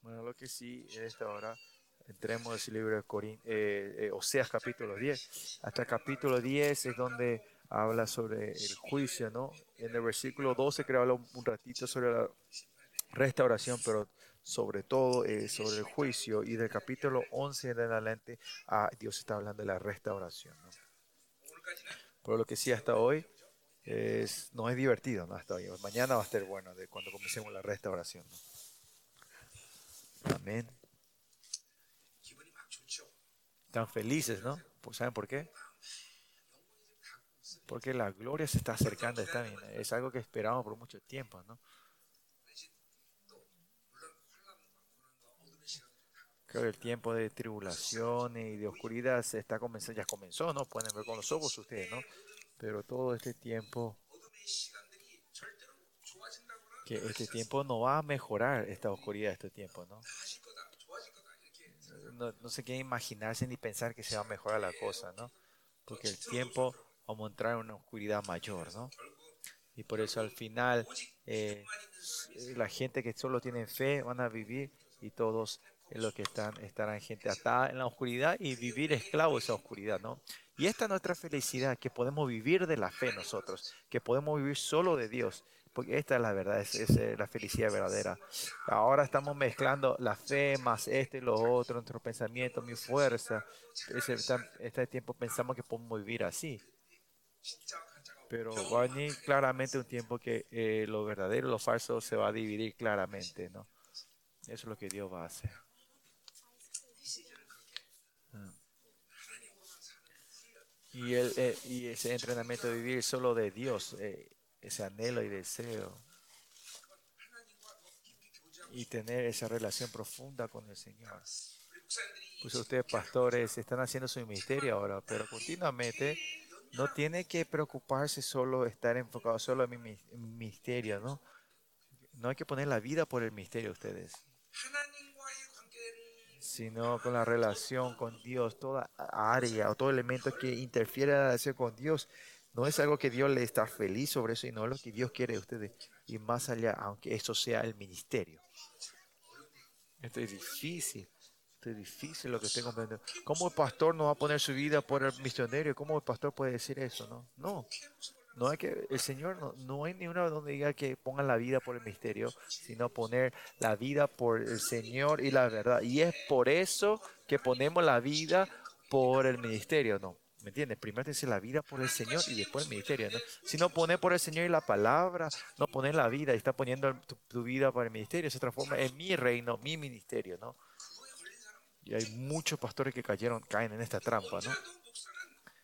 Bueno, lo que sí, en esta hora, entremos en el libro de Corín, eh, eh, Oseas capítulo 10. Hasta capítulo 10 es donde habla sobre el juicio, ¿no? En el versículo 12 creo habla un ratito sobre la restauración, pero sobre todo eh, sobre el juicio. Y del capítulo 11 en adelante, ah, Dios está hablando de la restauración. ¿no? Pero lo que sí hasta hoy es, no es divertido, ¿no? Hasta hoy. Mañana va a estar bueno de cuando comencemos la restauración. Amén. Están felices, ¿no? Pues, ¿Saben por qué? Porque la gloria se está acercando. Está bien. Es algo que esperamos por mucho tiempo, ¿no? Creo que el tiempo de tribulación y de oscuridad se está comenzando, ya comenzó, ¿no? Pueden ver con los ojos ustedes, ¿no? Pero todo este tiempo, que este tiempo no va a mejorar esta oscuridad, este tiempo, ¿no? No, no se quiere imaginarse ni pensar que se va a mejorar la cosa, ¿no? Porque el tiempo va a mostrar una oscuridad mayor, ¿no? Y por eso al final eh, la gente que solo tiene fe van a vivir y todos los que están, estarán gente atada en la oscuridad y vivir esclavo de esa oscuridad, ¿no? Y esta es nuestra felicidad, que podemos vivir de la fe nosotros, que podemos vivir solo de Dios, porque esta es la verdad, es, es la felicidad verdadera. Ahora estamos mezclando la fe más este y lo otro, nuestro pensamiento, mi fuerza. Este tiempo pensamos que podemos vivir así. Pero va a venir claramente un tiempo que eh, lo verdadero y lo falso se va a dividir claramente, ¿no? Eso es lo que Dios va a hacer. Y, el, eh, y ese entrenamiento de vivir solo de Dios, eh, ese anhelo y deseo. Y tener esa relación profunda con el Señor. Pues ustedes, pastores, están haciendo su misterio ahora, pero continuamente no tiene que preocuparse solo, estar enfocado solo en mi misterio, ¿no? No hay que poner la vida por el misterio ustedes sino con la relación con Dios, toda área o todo elemento que interfiere en con Dios. No es algo que Dios le está feliz sobre eso, sino lo que Dios quiere de ustedes. Y más allá, aunque eso sea el ministerio. Esto es difícil. Esto es difícil lo que estoy comprendiendo. ¿Cómo el pastor no va a poner su vida por el misionero? ¿Cómo el pastor puede decir eso? No, no. No hay que, el Señor no, no hay ni una donde diga que pongan la vida por el misterio, sino poner la vida por el Señor y la verdad. Y es por eso que ponemos la vida por el ministerio, ¿no? ¿Me entiendes? Primero dice la vida por el Señor y después el ministerio, ¿no? Si no pone por el Señor y la palabra, no pone la vida y está poniendo tu, vida para el ministerio, se transforma en mi reino, mi ministerio, ¿no? Y hay muchos pastores que cayeron, caen en esta trampa, ¿no?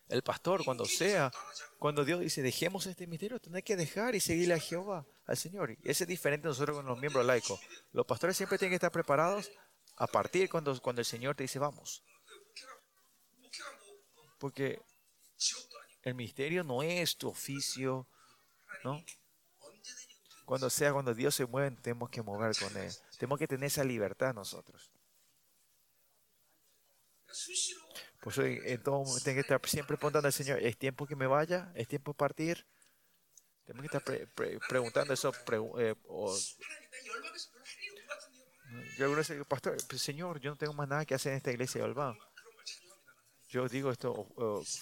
El pastor, cuando sea, cuando Dios dice, dejemos este misterio, tiene que dejar y seguirle a Jehová, al Señor. Y ese es diferente nosotros con los miembros laicos. Los pastores siempre tienen que estar preparados a partir cuando, cuando el Señor te dice, vamos. Porque el misterio no es tu oficio, ¿no? Cuando sea, cuando Dios se mueve, tenemos que mover con Él. Tenemos que tener esa libertad nosotros. Pues en todo tengo que estar siempre preguntando al Señor, ¿es tiempo que me vaya? ¿Es tiempo de partir? Tengo que estar preguntando eso. Eh, yo alguna vez pastor, Señor, yo no tengo más nada que hacer en esta iglesia de Olván. Yo digo esto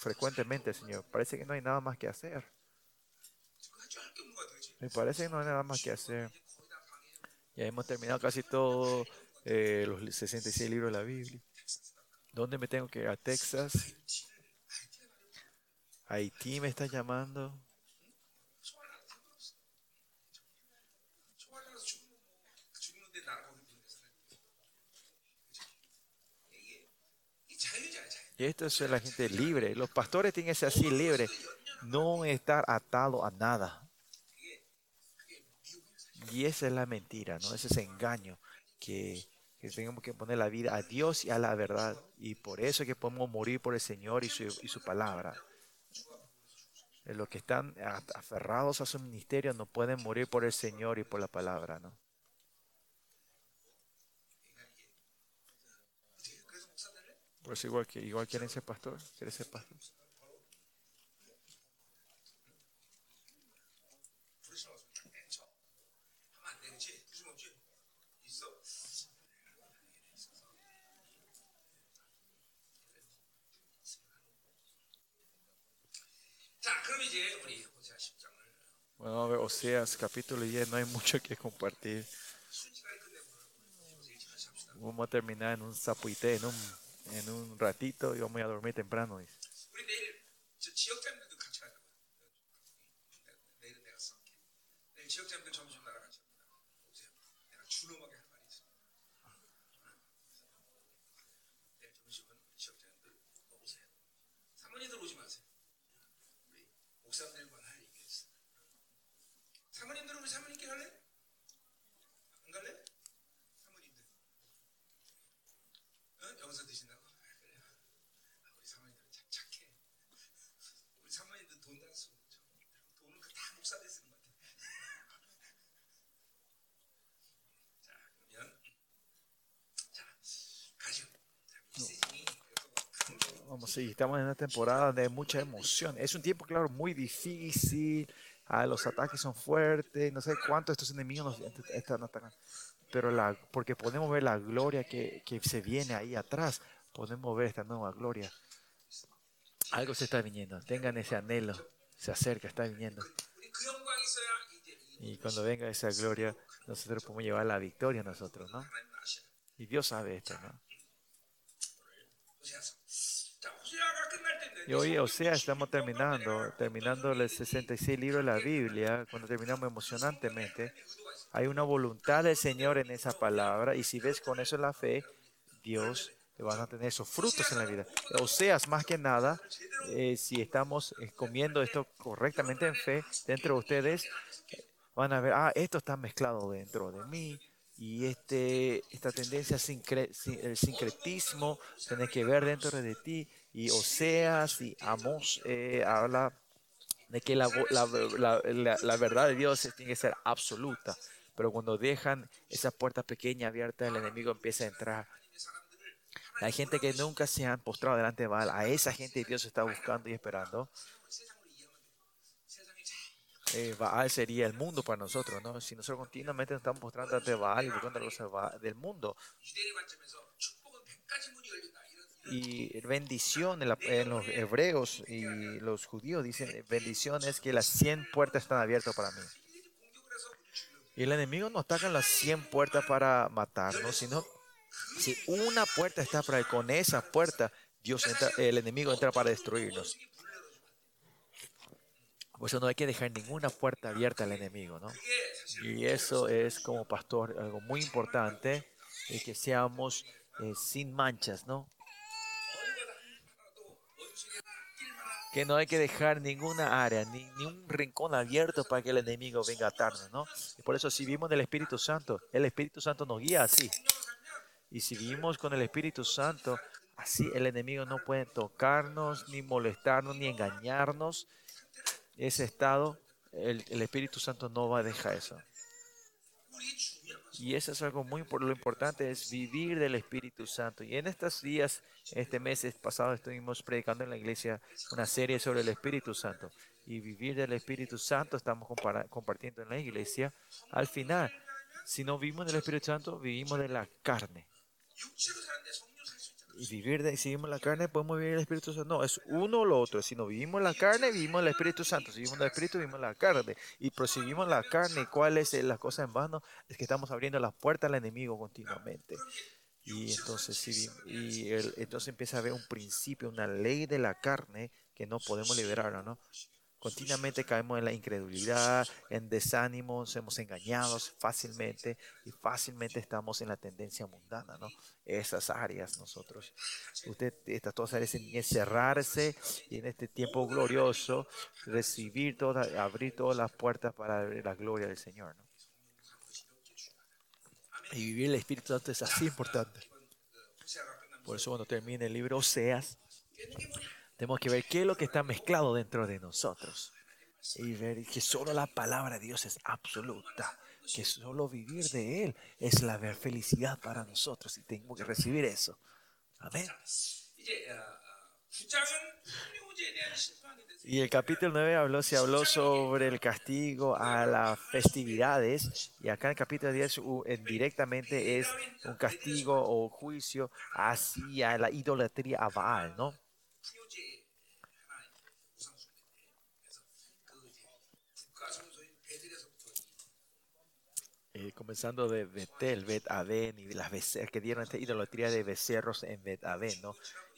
frecuentemente, Señor. Parece que no hay nada más que hacer. Me parece que no hay nada más que hacer. Ya hemos terminado casi todos eh, los 66 libros de la Biblia. ¿Dónde me tengo que ir? A Texas. Haití me está llamando. Y esto es la gente libre. Los pastores tienen que ser así libres. No estar atado a nada. Y esa es la mentira, ¿no? Ese es engaño que que tenemos que poner la vida a Dios y a la verdad. Y por eso es que podemos morir por el Señor y su, y su palabra. Los que están aferrados a su ministerio no pueden morir por el Señor y por la palabra, ¿no? Por eso igual que igual quieren ser pastor, quieren ser pastor. Bueno, a ver, Oseas capítulo 10, no hay mucho que compartir. Vamos a terminar en un zapuité, en un, en un ratito y vamos a dormir temprano. Sí, estamos en una temporada de mucha emoción. Es un tiempo, claro, muy difícil. Ah, los ataques son fuertes. No sé cuántos estos enemigos nos están atacando. Pero porque podemos ver la gloria que, que se viene ahí atrás. Podemos ver esta nueva gloria. Algo se está viniendo. Tengan ese anhelo. Se acerca, está viniendo. Y cuando venga esa gloria, nosotros podemos llevar la victoria a nosotros, ¿no? Y Dios sabe esto, ¿no? Y hoy, o sea, estamos terminando, terminando el 66 libros de la Biblia, cuando terminamos emocionantemente. Hay una voluntad del Señor en esa palabra, y si ves con eso la fe, Dios te van a tener esos frutos en la vida. O sea, más que nada, eh, si estamos eh, comiendo esto correctamente en fe, dentro de ustedes van a ver, ah, esto está mezclado dentro de mí, y este, esta tendencia, el sincretismo, tiene que ver dentro de ti, y Oseas y Amos eh, habla de que la, la, verdad de Dios tiene que ser absoluta. Pero cuando dejan esa puerta pequeña abierta, el enemigo empieza a entrar. Hay gente que nunca se han postrado delante de Baal. A esa gente Dios está buscando y esperando. Eh, Baal sería el mundo para nosotros, ¿no? Si nosotros continuamente nos estamos postrando de Baal y buscando cosas del mundo, y bendición en, los hebreos y los judíos dicen bendición es que las 100 puertas están abiertas para mí. Y el enemigo no ataca las 100 puertas para matarnos, sino si una puerta está para él, con esa puerta Dios entra, el enemigo entra para destruirnos. Por eso no hay que dejar ninguna puerta abierta al enemigo, ¿no? Y eso es como pastor algo muy importante, y que seamos eh, sin manchas, ¿no? Que no hay que dejar ninguna área, ni, ni, un rincón abierto para que el enemigo venga a atarnos, ¿no? Y por eso si vivimos del Espíritu Santo, el Espíritu Santo nos guía así. Y si vivimos con el Espíritu Santo, así el enemigo no puede tocarnos, ni molestarnos, ni engañarnos. Ese estado, el, el Espíritu Santo no va a dejar eso. Y eso es algo muy lo importante, es vivir del Espíritu Santo. Y en estos días, este mes pasado, estuvimos predicando en la iglesia una serie sobre el Espíritu Santo. Y vivir del Espíritu Santo estamos compartiendo en la iglesia. Al final, si no vivimos del Espíritu Santo, vivimos de la carne vivir de, si vivimos la carne, podemos vivir el Espíritu Santo. No, es uno o lo otro. Si no vivimos la carne, vivimos el Espíritu Santo. Si vivimos el Espíritu, vivimos la carne. Y prosiguimos la carne, ¿cuál es la cosa en vano? Es que estamos abriendo las puertas al enemigo continuamente. Y entonces, si, y entonces empieza a haber un principio, una ley de la carne que no podemos liberar, ¿no? Continuamente caemos en la incredulidad, en desánimo, somos engañados fácilmente y fácilmente estamos en la tendencia mundana, ¿no? Esas áreas nosotros. Usted, estas todas áreas en cerrarse y en este tiempo glorioso recibir todas, abrir todas las puertas para la gloria del Señor, ¿no? Y vivir el Espíritu Santo es así importante. Por eso cuando termine el libro Oseas, tenemos que ver qué es lo que está mezclado dentro de nosotros. Y ver que solo la palabra de Dios es absoluta. Que solo vivir de Él es la felicidad para nosotros. Y tenemos que recibir eso. Amén. Y el capítulo 9 habló, se habló sobre el castigo a las festividades. Y acá en el capítulo 10 directamente es un castigo o juicio hacia la idolatría a Baal, ¿no? Comenzando de Betel, Bet Aven y las que dieron esta idolatría de becerros en Bet Aven, ¿no?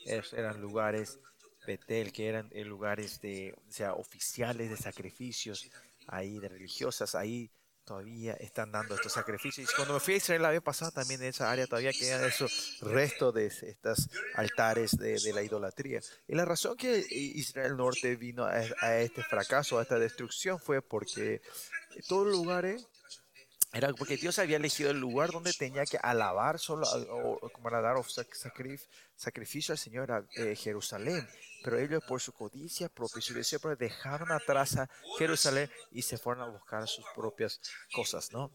eran lugares Betel, que eran eh, lugares de, o sea, oficiales de sacrificios, ahí de religiosas, ahí todavía están dando estos sacrificios. Y cuando me fui a Israel la vez pasada, también en esa área todavía quedan esos restos de estos altares de, la idolatría. Y la razón que Israel Norte vino a, a este fracaso, a esta destrucción, fue porque todos los lugares era porque Dios había elegido el lugar donde tenía que alabar solo, o, como era dar sacrificio al Señor a eh, Jerusalén. Pero ellos, por su codicia propia, su deseo, dejaron atrás a Jerusalén y se fueron a buscar sus propias cosas, ¿no?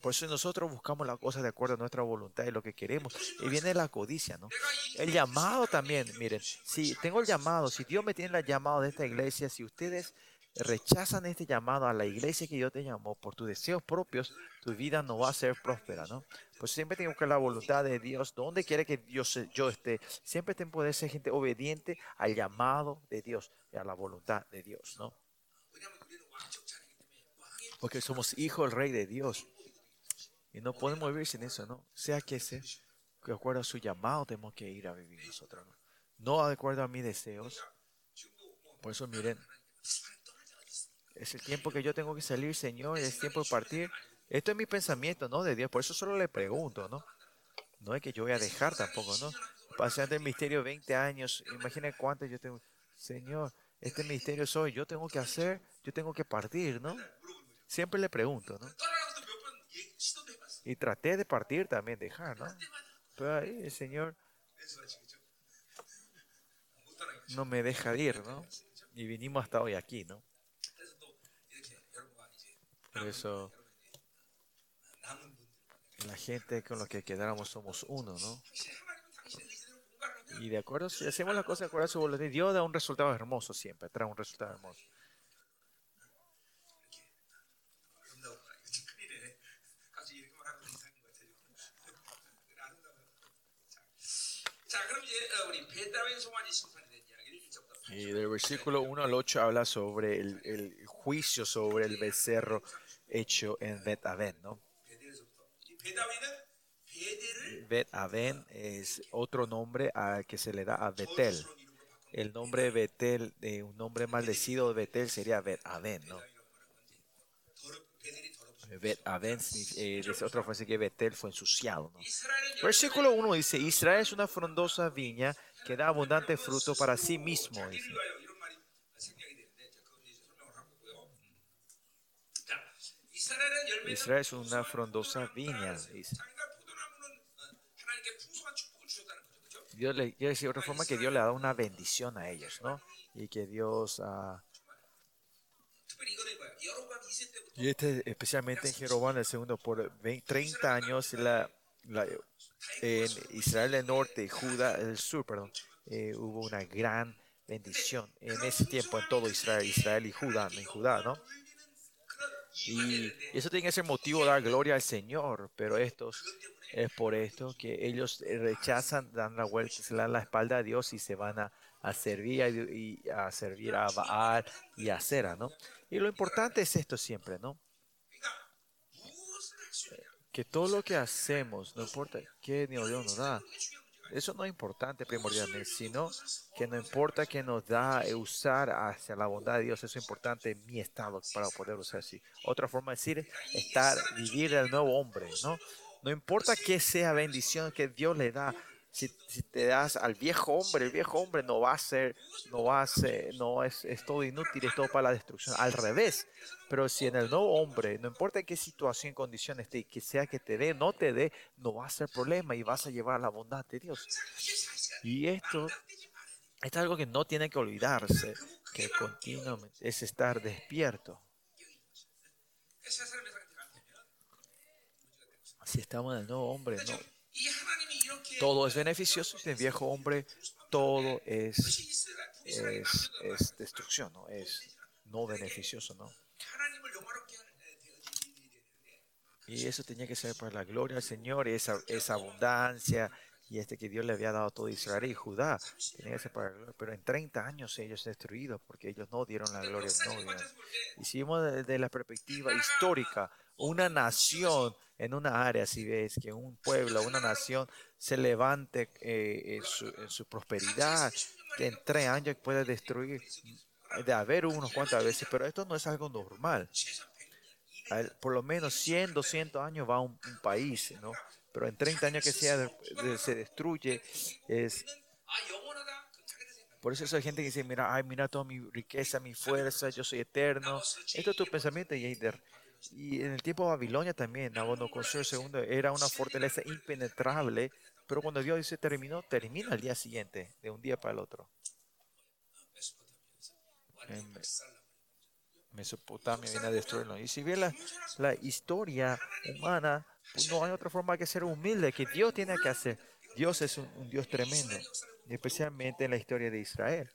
Por eso nosotros buscamos las cosas de acuerdo a nuestra voluntad y lo que queremos. Y viene la codicia, ¿no? El llamado también, miren, si tengo el llamado, si Dios me tiene el llamado de esta iglesia, si ustedes rechazan este llamado a la iglesia que Dios te llamó por tus deseos propios, tu vida no va a ser próspera, ¿no? Pues siempre tengo que la voluntad de Dios, donde quiere que Dios yo esté. Siempre tengo que ser gente obediente al llamado de Dios y a la voluntad de Dios, ¿no? Porque somos hijos del rey de Dios. Y no podemos vivir sin eso, ¿no? Sea que sea, de acuerdo a su llamado tenemos que ir a vivir nosotros, ¿no? No de acuerdo a mis deseos. Por eso miren, es el tiempo que yo tengo que salir, Señor, es tiempo de partir. Esto es mi pensamiento, ¿no? De Dios. Por eso solo le pregunto, ¿no? No es que yo voy a dejar tampoco, ¿no? Paseando el misterio 20 años. Imagina cuánto yo tengo. Señor, este misterio soy. Yo tengo que hacer, yo tengo que partir, ¿no? Siempre le pregunto, ¿no? Y traté de partir también, dejar, ¿no? Pero ahí el Señor no me deja ir, ¿no? Y vinimos hasta hoy aquí, ¿no? Por eso la gente con la que quedáramos somos uno, ¿no? Y de acuerdo, si hacemos las cosas de acuerdo a su voluntad, Dios da un resultado hermoso siempre, trae un resultado hermoso. Y del versículo 1 al 8 habla sobre el, el juicio sobre el becerro hecho en Bet Aven, ¿no? Bet Aven es otro nombre al que se le da a Betel. El nombre de Betel, de un nombre maldecido de Betel sería Bet Aven, ¿no? Bet Aven eh, es otra frase que Betel fue ensuciado. ¿no? Versículo 1 dice, Israel es una frondosa viña que da abundante fruto para sí mismo. Dice. Israel es una frondosa viña, Dios le de otra forma que Dios le dado una bendición a ellos, ¿no? Y que Dios uh, y este especialmente en Jeroboam el segundo por 30 años la, en Israel del norte y Judá del sur, perdón, eh, hubo una gran bendición en ese tiempo en todo Israel, Israel y Judá, en Judá, ¿no? Y eso tiene que ser motivo de dar gloria al Señor, pero estos es por esto que ellos rechazan, dan la vuelta, se dan la espalda a Dios y se van a, servir a, y a servir a Baal y a Sera, ¿no? Y lo importante es esto siempre, ¿no? Que todo lo que hacemos, no importa qué Dios nos da, eso no es importante primordialmente, sino que no importa que nos da usar hacia la bondad de Dios, eso es importante en mi estado para poder usar así. Otra forma de decir estar, vivir el nuevo hombre, ¿no? No importa que sea bendición que Dios le da, si, te das al viejo hombre, el viejo hombre no va a ser, no va a ser, no es, es todo inútil, es todo para la destrucción. Al revés. Pero si en el nuevo hombre, no importa qué situación, condición esté, que sea que te dé, no te dé, no va a ser problema y vas a llevar la bondad de Dios. Y esto, es algo que no tiene que olvidarse, que continuamente es estar despierto. Si estamos en el nuevo hombre, no todo es beneficioso. El viejo hombre todo es, es, es destrucción, ¿no? Es no beneficioso, ¿no? Y eso tenía que ser para la gloria del Señor, esa, esa abundancia y este que Dios le había dado a todo Israel y Judá. Tenía que. Pero en 30 años ellos destruidos porque ellos no dieron la gloria. Vemos desde la perspectiva histórica, una nación en una área, si ves que un pueblo, una nación se levante eh, en, su, en, su, prosperidad, que en tres años puede destruir, de haber unos cuantas veces, pero esto no es algo normal por lo menos 100, 200 años va un, país, ¿no? Pero en 30 años que sea, se destruye, es... Por eso hay gente que dice, mira, ay, mira toda mi riqueza, mi fuerza, yo soy eterno. Esto es tu pensamiento, Yader. Y en el tiempo de Babilonia también, Nabucodonosor II era una fortaleza impenetrable, pero cuando Dios dice terminó, termina al día siguiente, de un día para el otro. En, Mesopotamia viene a destruirlo. Y si bien la, la historia humana, pues no hay otra forma que ser humilde, que Dios tiene que hacer. Dios es un, Dios tremendo, especialmente en la historia de Israel.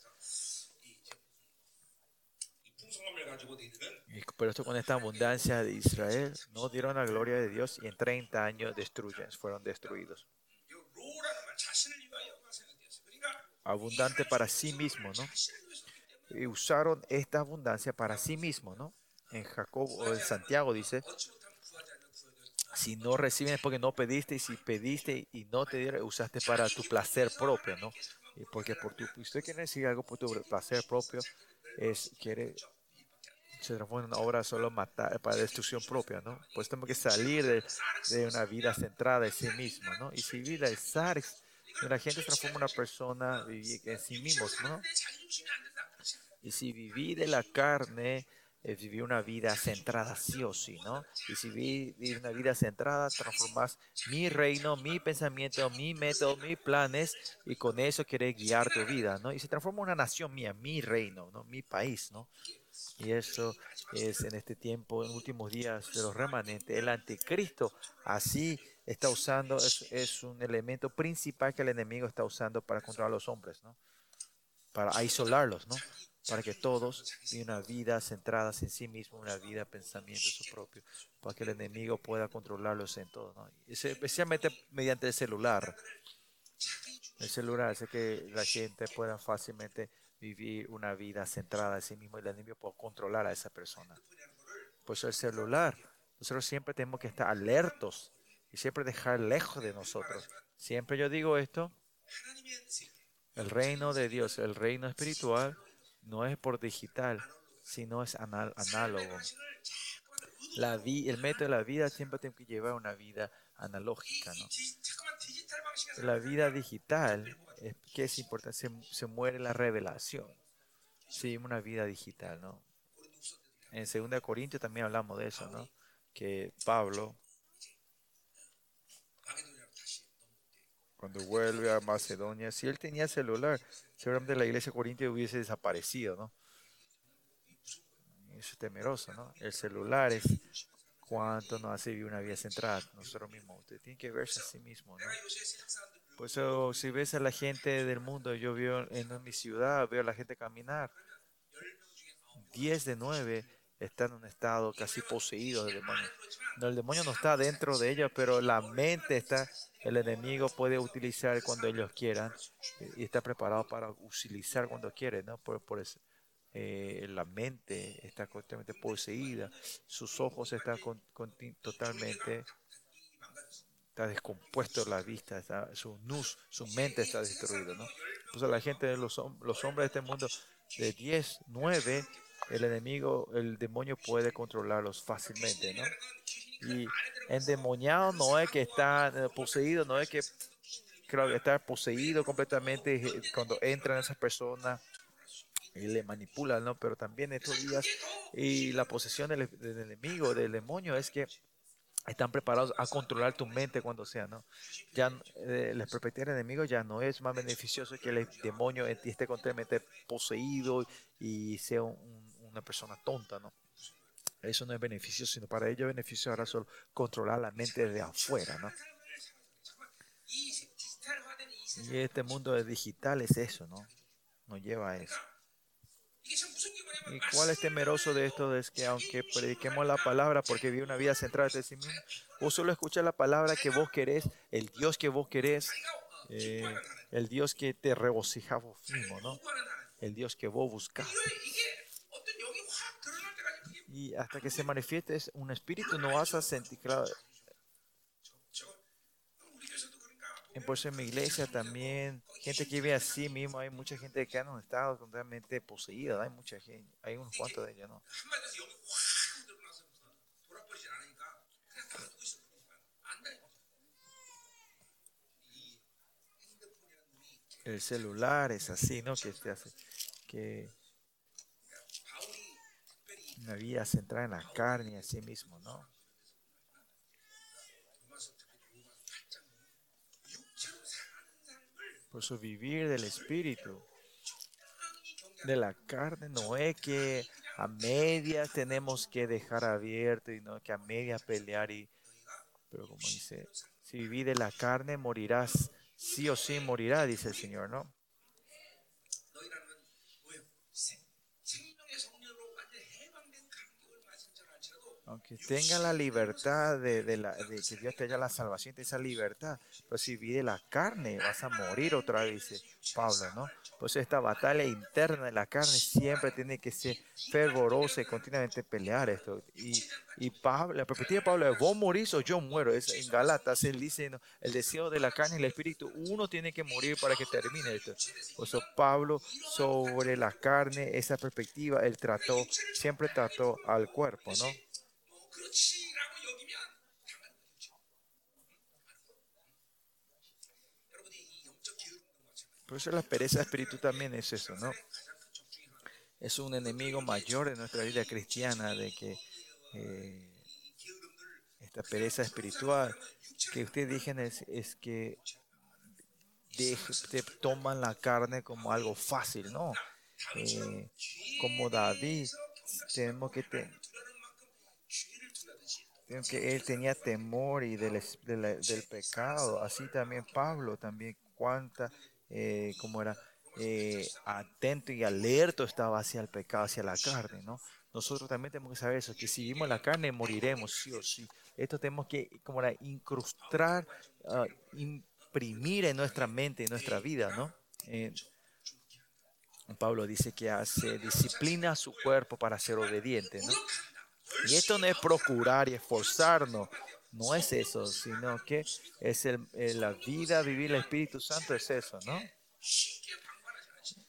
Pero esto con esta abundancia de Israel, no dieron la gloria de Dios y en 30 años destruyen, fueron destruidos. Abundante para sí mismo, ¿no? Y usaron esta abundancia para sí mismos, ¿no? En Jacob o en Santiago dice, si no reciben es porque no pediste y si pediste y no te dieron, usaste para tu placer propio, ¿no? Y porque por tu, usted quiere decir algo por tu placer propio, es, quiere, se transforma en una obra solo matar, para destrucción propia, ¿no? Pues tenemos que salir de, de una vida centrada en sí mismo, ¿no? Y si vida es la gente se transforma en una persona en sí mismos, ¿no? Y si viví de la carne, eh, viví una vida centrada sí o sí, ¿no? Y si viví una vida centrada, transformas mi reino, mi pensamiento, mi método, mis planes, y con eso quieres guiar tu vida, ¿no? Y se transforma una nación mía, mi reino, ¿no? Mi país, ¿no? Y eso es en este tiempo, en últimos días de los remanentes, el anticristo así está usando, es, es un elemento principal que el enemigo está usando para controlar a los hombres, ¿no? Para aislarlos, ¿no? Para que todos vivan una vida centrada en sí mismo, una vida pensamiento su propio, para que el enemigo pueda controlarlos en todo, especialmente mediante el celular. El celular hace que la gente pueda fácilmente vivir una vida centrada en sí mismo y el enemigo pueda controlar a esa persona. Por eso el celular, nosotros siempre tenemos que estar alertos y siempre dejar lejos de nosotros. Siempre yo digo esto, el reino de Dios, el reino espiritual, no es por digital, sino es análogo. La el método de la vida siempre tiene que llevar una vida analógica. ¿no? La vida digital, es, ¿qué es importante? Se, se, muere la revelación. Sí, una vida digital. ¿no? En 2 Corintios también hablamos de eso, ¿no? que Pablo cuando vuelve a Macedonia, si él tenía celular, seguramente la iglesia corintia hubiese desaparecido, ¿no? Eso es temeroso, ¿no? El celular es cuánto nos hace vivir una vida centrada nosotros mismos. Usted tiene que verse a sí mismo, ¿no? Por eso, si ves a la gente del mundo, yo veo en mi ciudad, veo a la gente caminar. 10 de 9 están en un estado casi poseído del demonio. No, el demonio no está dentro de ellos, pero la mente está el enemigo puede utilizar cuando ellos quieran eh, y está preparado para utilizar cuando quiere, ¿no? Por, por eso, eh, la mente está completamente poseída, sus ojos están totalmente está descompuesto la vista, su nus, su mente está destruida, ¿no? Por la gente, los, los hombres de este mundo de 10, 9, el enemigo, el demonio puede controlarlos fácilmente, ¿no? Y endemoniado no es que está eh, poseído, no es que que está poseído completamente eh, cuando entran esas personas y le manipulan, ¿no? Pero también estos días y la posesión del, enemigo, del demonio, es que están preparados a controlar tu mente cuando sea, ¿no? Ya eh, la perspectiva del enemigo ya no es más beneficioso que el demonio esté completamente poseído y sea una persona tonta, ¿no? Eso no es beneficio, sino para ellos beneficio ahora solo controlar la mente de afuera, ¿no? Y este mundo digital es eso, ¿no? Nos lleva a eso. ¿Y cuál es temeroso de esto? Es que aunque prediquemos la palabra porque vive una vida centrada en sí mismo, vos solo escuchas la palabra que vos querés, el Dios que vos querés, eh, el Dios que te regocija vos mismo, ¿no? El Dios que vos buscas. Y hasta que se manifieste un espíritu, no vas a sentir, claro, por eso en mi iglesia también, gente que vive así mismo, hay mucha gente que han estado totalmente poseída, hay mucha gente, hay unos cuantos de ellos, ¿no? El celular es así, ¿no? Que te hace que una vida centrada en la carne, así mismo, ¿no? Por eso vivir del espíritu, de la carne, no es que a medias tenemos que dejar abierto y no que a medias pelear y pero como dice, si vivís de la carne morirás, sí o sí morirá, dice el Señor, ¿no? Aunque tenga la libertad de, que Dios te haya la salvación, esa libertad, pero si vive la carne, vas a morir otra vez, dice Pablo, ¿no? Pues esta batalla interna de la carne siempre tiene que ser fervorosa y continuamente pelear esto. Y, y Pablo, la perspectiva de Pablo es, vos morís o yo muero. Es, en Galatas él dice, el deseo de la carne y el espíritu, uno tiene que morir para que termine esto. Por eso Pablo sobre la carne, esa perspectiva, él trató, siempre trató al cuerpo, ¿no? Por eso la pereza de espíritu también es eso, ¿no? Es un enemigo mayor de nuestra vida cristiana, de que eh, esta pereza espiritual que ustedes dijeron es, es que te toman la carne como algo fácil, ¿no? Eh, como David, tenemos que tener que él tenía temor y del, del, pecado, así también Pablo, también cuánta, eh, como era, eh, atento y alerto estaba hacia el pecado, hacia la carne, ¿no? Nosotros también tenemos que saber eso, que si vivimos la carne moriremos, sí o sí. Esto tenemos que, como era, incrustar, ah, imprimir en nuestra mente, en nuestra vida, ¿no? Pablo dice que hace disciplina a su cuerpo para ser obediente, ¿no? Y esto no es procurar y esforzarnos, no es eso, sino que es la vida, vivir el Espíritu Santo, es eso, ¿no?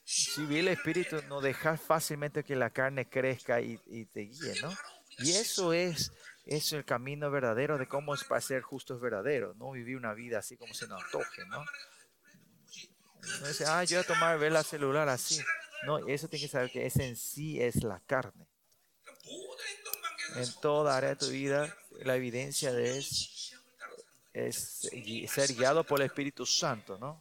Si vivir el Espíritu, no dejar fácilmente que la carne crezca y, te guíe, ¿no? Y eso es, es el camino verdadero de cómo es para ser justos verdaderos, no vivir una vida así como se nos antoje, ¿no? No dice, ah, yo voy a tomar, ver la celular así. No, eso tiene que saber que ese en sí es la carne en toda área de tu vida, la evidencia de es, es ser guiado por el Espíritu Santo, ¿no?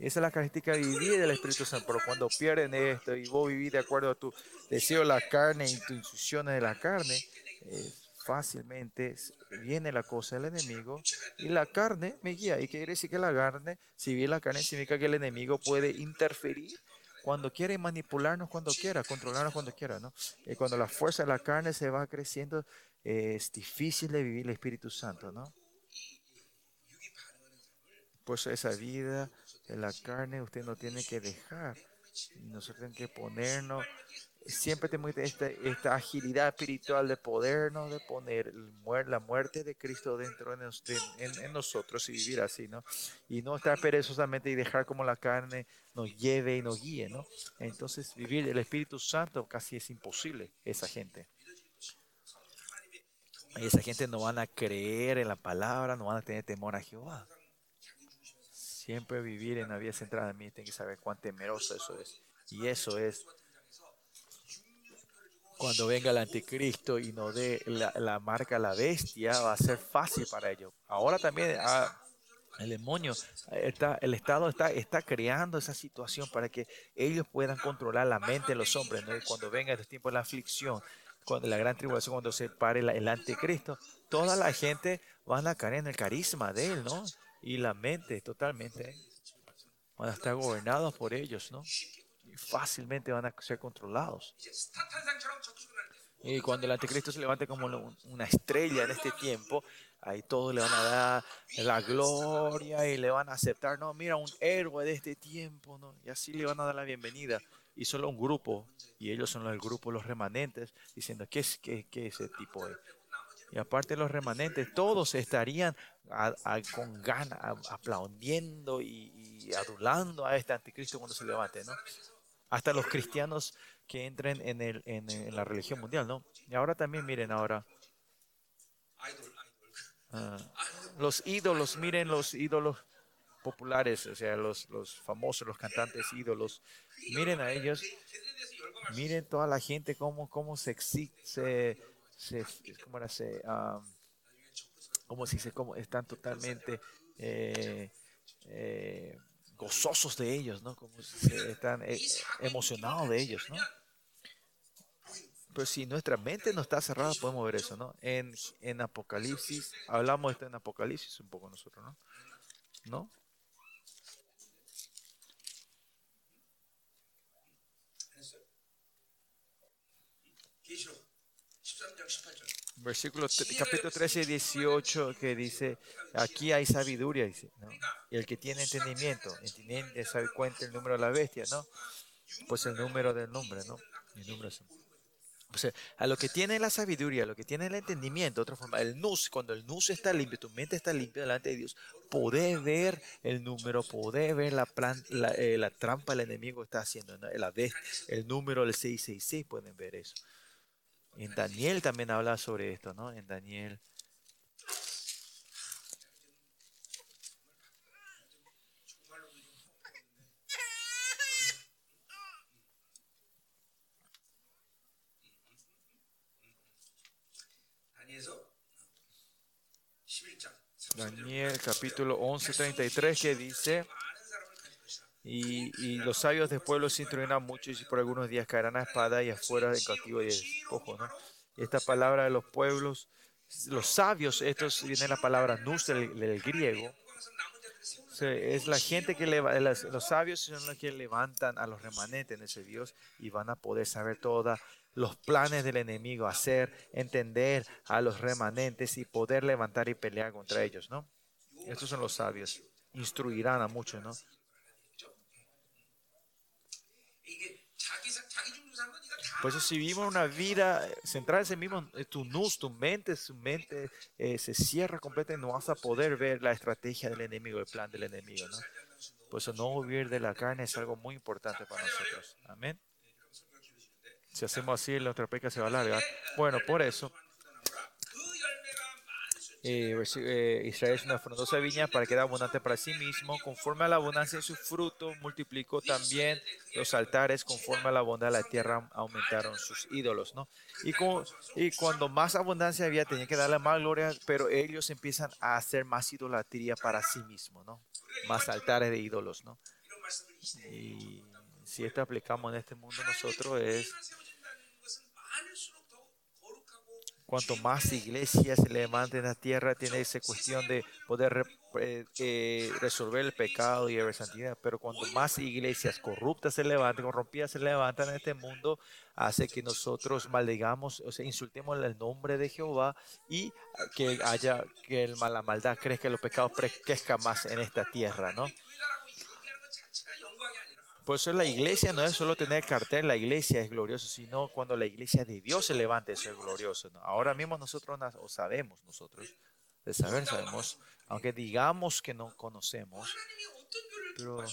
esa es la característica de vivir del Espíritu Santo. Pero cuando pierden esto y vos vivís de acuerdo a tu deseo de la carne y de la carne, eh, fácilmente viene la cosa del enemigo y la carne me guía. ¿Y quiere decir que la carne, si bien la carne significa que el enemigo puede interferir cuando quiere manipularnos cuando quiera, controlarnos cuando quiera, ¿no? Y cuando la fuerza de la carne se va creciendo, es difícil de vivir el Espíritu Santo, ¿no? Por eso esa vida de la carne usted no tiene que dejar. Nosotros tenemos que ponernos siempre tenemos esta, esta agilidad espiritual de podernos, de poner la muerte de Cristo dentro de, en, nosotros y vivir así, ¿no? Y no estar perezosamente y dejar como la carne nos lleve y nos guíe, ¿no? Entonces vivir el Espíritu Santo casi es imposible, esa gente. Esa gente no van a creer en la palabra, no van a tener temor a Jehová. Siempre vivir en la vida centrada en mí, tienen que saber cuán temeroso eso es. Y eso es cuando venga el anticristo y no dé la, marca a la bestia, va a ser fácil para ellos. Ahora también ah, el demonio, está, el Estado está, está creando esa situación para que ellos puedan controlar la mente de los hombres. ¿no? cuando venga el tiempo de la aflicción, cuando la gran tribulación, cuando se pare el anticristo, toda la gente van a caer en el carisma de él, ¿no? y la mente totalmente van a estar gobernados por ellos, ¿no? Fácilmente van a ser controlados. Y cuando el anticristo se levante como una estrella en este tiempo, ahí todos le van a dar la gloria y le van a aceptar, no, mira, un héroe de este tiempo, ¿no? Y así le van a dar la bienvenida. Y solo un grupo, y ellos son el grupo, los remanentes, diciendo, ¿qué es, qué, qué ese tipo es? Y aparte los remanentes, todos estarían con ganas, aplaudiendo y, adulando a este anticristo cuando se levante, ¿no? Hasta los cristianos que entren en, el, en, la religión mundial, ¿no? Y ahora también miren ahora. Ah, los ídolos, miren los ídolos populares, o sea, los, los famosos, los cantantes ídolos. Miren a ellos, miren toda la gente cómo, cómo se, se, se, ¿cómo era? se como si se, como están totalmente eh, eh, gozosos de ellos, ¿no? Como si están eh, emocionados de ellos, ¿no? Pero si nuestra mente no está cerrada, podemos ver eso, ¿no? En, en Apocalipsis, hablamos de esto en Apocalipsis un poco nosotros, ¿no? ¿No? Versículo capítulo 13 y 18 que dice, aquí hay sabiduría, dice, ¿no? Y el que tiene entendimiento, entiende, sabe cuenta el número de la bestia, ¿no? Pues el número del nombre, ¿no? El número o sea, a lo que tiene la sabiduría, a lo que tiene el entendimiento, otra forma, el nus, cuando el nus está limpio, tu mente está limpia delante de Dios, podés ver el número, podés ver la, plan, la, eh, la trampa el enemigo está haciendo, ¿no? la vez, el número del 666, pueden ver eso. En Daniel también habla sobre esto, ¿no? En Daniel. Daniel capítulo 11, 33 que dice, y, los sabios del pueblo se instruirán mucho y por algunos días caerán a espada y afuera de cautivo y despojo. ¿no? Esta palabra de los pueblos, los sabios, estos viene la palabra nus del, griego. es la gente que los sabios son los que levantan a los remanentes en ese Dios y van a poder saber todos los planes del enemigo, hacer entender a los remanentes y poder levantar y pelear contra ellos, ¿no? Estos son los sabios. Instruirán a muchos, ¿no? Por eso si vivimos una vida eh, centrada en ese mismo, tu nus, tu mente, su mente eh, se cierra completamente, no vas a poder ver la estrategia del enemigo, el plan del enemigo. ¿no? Por eso no vivir de la carne es algo muy importante para nosotros. Amén. Si hacemos así, la otra peca se va a alargar. Bueno, por eso eh, eh, Israel es una frondosa viña para que da abundante para sí mismo. Conforme a la abundancia de su fruto, multiplicó también los altares. Conforme a la bondad de la tierra, aumentaron sus ídolos. ¿no? Y, y cuando más abundancia había, tenía que darle más gloria, pero ellos empiezan a hacer más idolatría para sí mismos. ¿no? Más altares de ídolos. ¿no? Y si esto aplicamos en este mundo, nosotros es Cuanto más iglesias se levanten en la tierra, tiene esa cuestión de poder eh, resolver el pecado y la santidad. Pero cuando más iglesias corruptas se levantan, corrompidas se levantan en este mundo, hace que nosotros maldigamos, o sea, insultemos el nombre de Jehová y que haya que la maldad crezca, los pecados crezcan más en esta tierra, ¿no? Por eso la iglesia no es solo tener cartel, la iglesia es gloriosa, sino cuando la iglesia de Dios se levante, eso es glorioso. Ahora mismo nosotros o sabemos, nosotros, de saber sabemos, aunque digamos que no conocemos, pero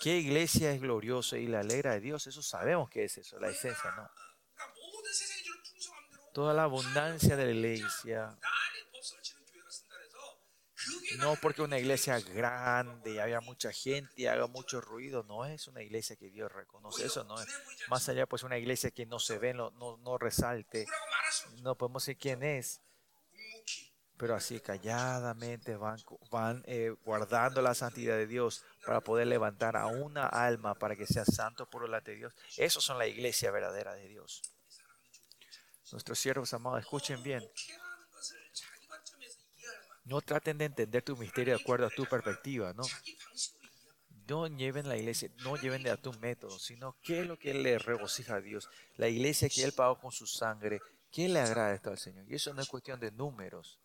qué iglesia es gloriosa y la alegra de Dios, eso sabemos que es eso, la esencia, ¿no? Toda la abundancia de la iglesia no porque una iglesia grande y haya mucha gente y haga mucho ruido, no es una iglesia que Dios reconoce. Eso no es. Más allá, pues una iglesia que no se ve, no, no, resalte. No podemos decir quién es. Pero así calladamente van, van eh, guardando la santidad de Dios para poder levantar a una alma para que sea santo por delante de Dios. Esos son la iglesia verdadera de Dios. Nuestros siervos amados, escuchen bien. No traten de entender tu misterio de acuerdo a tu perspectiva, ¿no? No lleven la iglesia, no lleven a tu método, sino qué es lo que le regocija a Dios. La iglesia que Él pagó con su sangre, ¿qué le agrada al Señor? Y eso no es cuestión de números,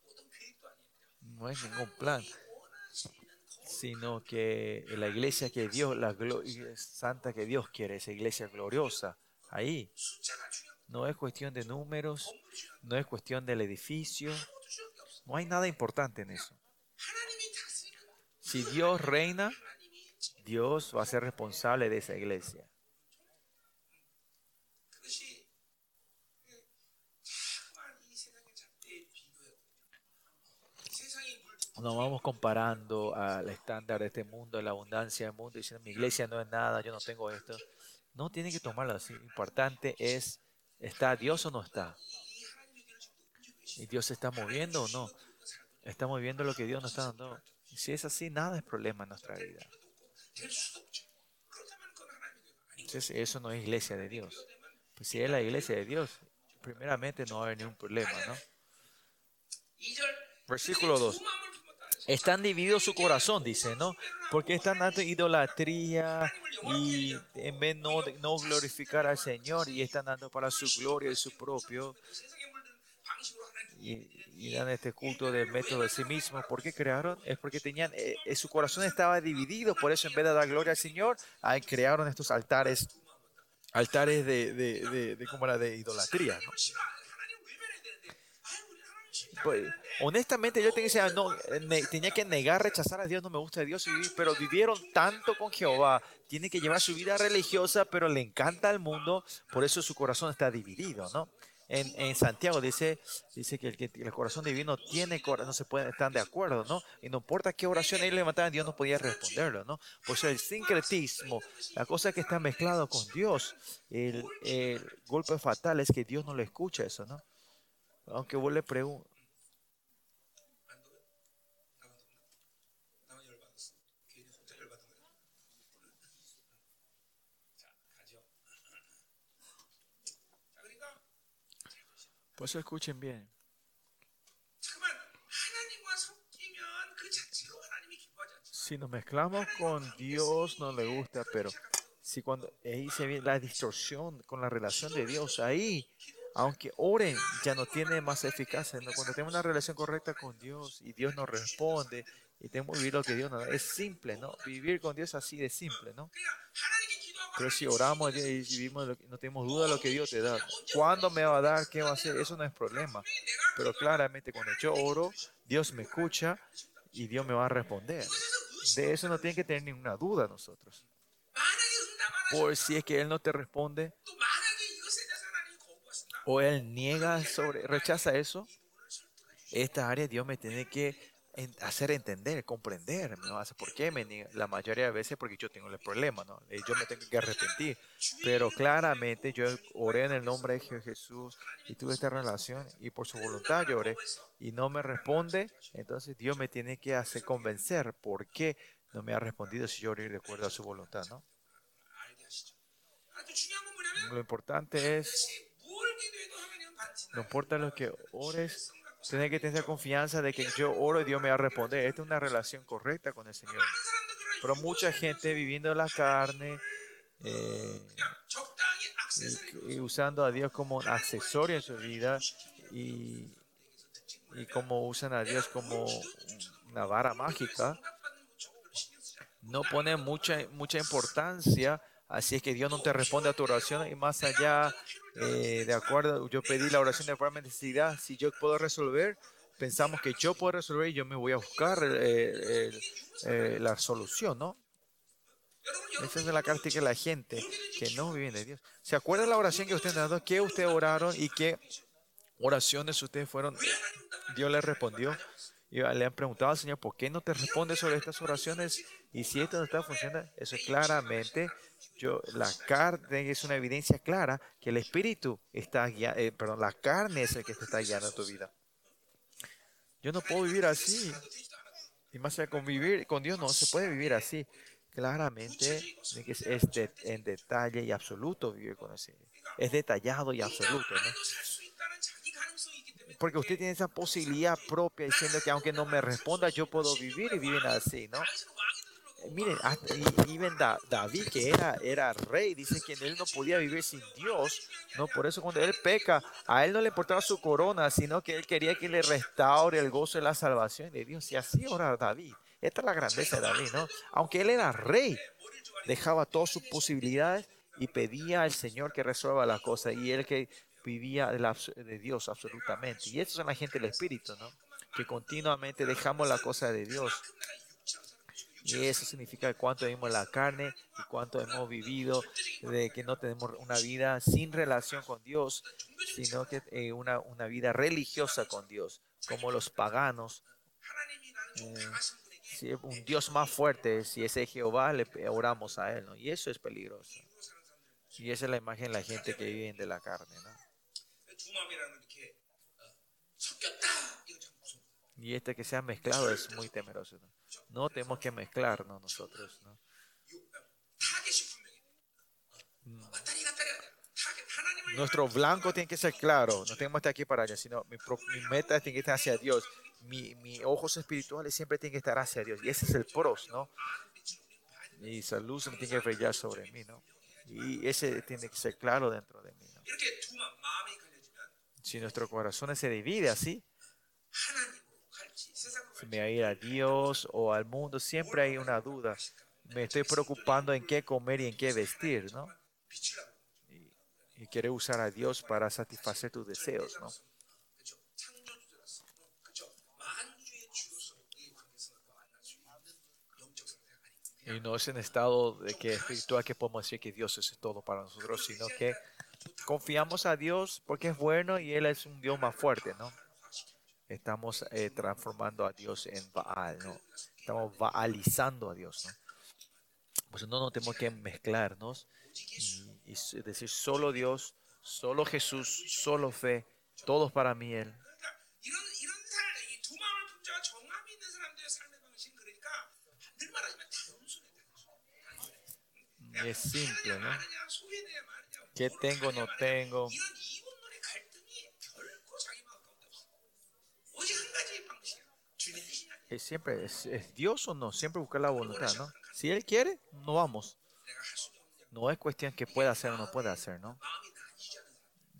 no es ningún plan, sino que la iglesia que Dios, la santa que Dios quiere, esa iglesia gloriosa, ahí. No es cuestión de números, no es cuestión del edificio, no hay nada importante en eso. Si Dios reina, Dios va a ser responsable de esa iglesia. Nos vamos comparando al estándar de este mundo, la abundancia del mundo, diciendo mi iglesia no es nada, yo no tengo esto. No tiene que tomarlo así. Lo importante es, ¿está Dios o no está? ¿Y Dios se está moviendo o no? ¿Está moviendo lo que Dios nos está dando? Si es así, nada es problema en nuestra vida. Entonces, eso no es iglesia de Dios. Pues si es la iglesia de Dios, primeramente no va a haber ningún problema, ¿no? Versículo 2. Están divididos su corazón, dice, ¿no? Porque están dando idolatría y en vez no, no glorificar al Señor y están dando para su gloria y su propio y, dan este culto del método de sí mismo. ¿Por qué crearon? Es porque tenían, eh, eh, su corazón estaba dividido, por eso en vez de dar gloria al Señor, ahí crearon estos altares, altares de, de, de, ¿cómo era? de idolatría. ¿no? Pues, honestamente yo tenía, que, no, tenía que negar, rechazar a Dios, no me gusta a Dios, pero vivieron tanto con Jehová, tiene que llevar su vida religiosa, pero le encanta al mundo, por eso su corazón está dividido, ¿no? En, Santiago dice, dice que el, que el corazón divino tiene corazón, no se pueden estar de acuerdo, ¿no? Y no importa qué oración ellos levantaban, Dios no podía responderlo, ¿no? Por eso el sincretismo, la cosa que está mezclado con Dios, el, golpe fatal es que Dios no le escucha eso, ¿no? Aunque vos le preguntes, Por eso escuchen bien. Si nos mezclamos con Dios no le gusta, pero si cuando ahí se ve la distorsión con la relación de Dios, ahí, aunque oren, ya no tiene más eficacia. Cuando tenemos una relación correcta con Dios y Dios nos responde y tenemos que vivir lo que Dios nos da, es simple, ¿no? Vivir con Dios así de simple, ¿no? Pero si oramos y vivimos, no tenemos duda de lo que Dios te da. ¿Cuándo me va a dar? ¿Qué va a hacer? Eso no es problema. Pero claramente cuando yo oro, Dios me escucha y Dios me va a responder. De eso no tiene que tener ninguna duda nosotros. Por si es que Él no te responde o Él niega sobre, rechaza eso, esta área Dios me tiene que hacer entender, comprender, ¿no? ¿Por qué? Me, la mayoría de veces porque yo tengo el problema, ¿no? Yo me tengo que arrepentir. Pero claramente yo oré en el nombre de Jesús y tuve esta relación y por su voluntad yo oré y no me responde, entonces Dios me tiene que hacer convencer por qué no me ha respondido si yo oré de acuerdo a su voluntad, ¿no? Lo importante es, no importa lo que ores, Tienes que tener confianza de que yo oro y Dios me va a responder. Esta es una relación correcta con el Señor. Pero mucha gente viviendo la carne eh, y, usando a Dios como un accesorio en su vida y, y como usan a Dios como una vara mágica, no ponen mucha, mucha importancia Así es que Dios no te responde a tu oración y más allá, eh, de acuerdo, yo pedí la oración de forma necesidad. Si yo puedo resolver, pensamos que yo puedo resolver y yo me voy a buscar eh, eh, la solución, ¿no? Esa es la carta que la gente que no vive de Dios. ¿Se acuerda la oración que ustedes dado? ¿Qué ustedes oraron y qué oraciones ustedes fueron? Dios les respondió. Y le han preguntado al Señor, ¿por qué no te responde sobre estas oraciones? Y si esto no está funcionando, eso es claramente yo, la carne es una evidencia clara que el espíritu está guiando, eh, perdón, la carne es el que te está guiando tu vida. Yo no puedo vivir así. Y más allá con vivir con Dios no se puede vivir así. Claramente es, en detalle y absoluto vivir con ese. Es detallado y absoluto, ¿no? Porque usted tiene esa posibilidad propia diciendo que aunque no me responda, yo puedo vivir y viven así, ¿no? Miren, y, ven David, que era, era rey, dice que él no podía vivir sin Dios, ¿no? Por eso cuando él peca, a él no le importaba su corona, sino que él quería que le restaure el gozo de la salvación de Dios. Y así ora David. Esta es la grandeza de David, ¿no? Aunque él era rey, dejaba todas sus posibilidades y pedía al Señor que resuelva las cosas. Y él que vivía de, Dios absolutamente. Y eso es la gente del Espíritu, ¿no? Que continuamente dejamos la cosa de Dios. Y eso significa cuánto vivimos la carne y cuánto hemos vivido de que no tenemos una vida sin relación con Dios, sino que eh, una, una, vida religiosa con Dios, como los paganos. Eh, un Dios más fuerte, si ese Jehová, le oramos a Él, ¿no? Y eso es peligroso. Y esa es la imagen de la gente que vive de la carne, ¿no? Y este que se ha mezclado es muy temeroso. No, tenemos que mezclarnos nosotros. Mm. Nuestro blanco tiene que ser claro. No tenemos que estar aquí para allá, sino mi, meta tiene que estar hacia Dios. Mis mi ojos espirituales siempre tienen que estar hacia Dios. Y ese es el pros, ¿no? Y esa luz tiene que brillar sobre mí, ¿no? Y ese tiene que ser claro dentro de mí, ¿no? Si nuestro corazón se divide así, si me voy a ir a Dios o al mundo, siempre hay una duda. Me estoy preocupando en qué comer y en qué vestir, ¿no? Y, y usar a Dios para satisfacer tus deseos, ¿no? Y no es en estado de que espiritual que podemos decir que Dios es todo para nosotros, sino que confiamos a Dios porque es bueno y Él es un Dios más fuerte, ¿no? Estamos eh, transformando a Dios en Baal, ¿no? Estamos baalizando a Dios, ¿no? Pues no, no tenemos que mezclarnos y, decir solo Dios, solo Jesús, solo fe, todos para mí Él. es simple, ¿no? ¿Qué tengo, no tengo? Es siempre, es, Dios o no? Siempre buscar la voluntad, ¿no? Si Él quiere, no vamos. No es cuestión que pueda hacer o no pueda hacer, ¿no?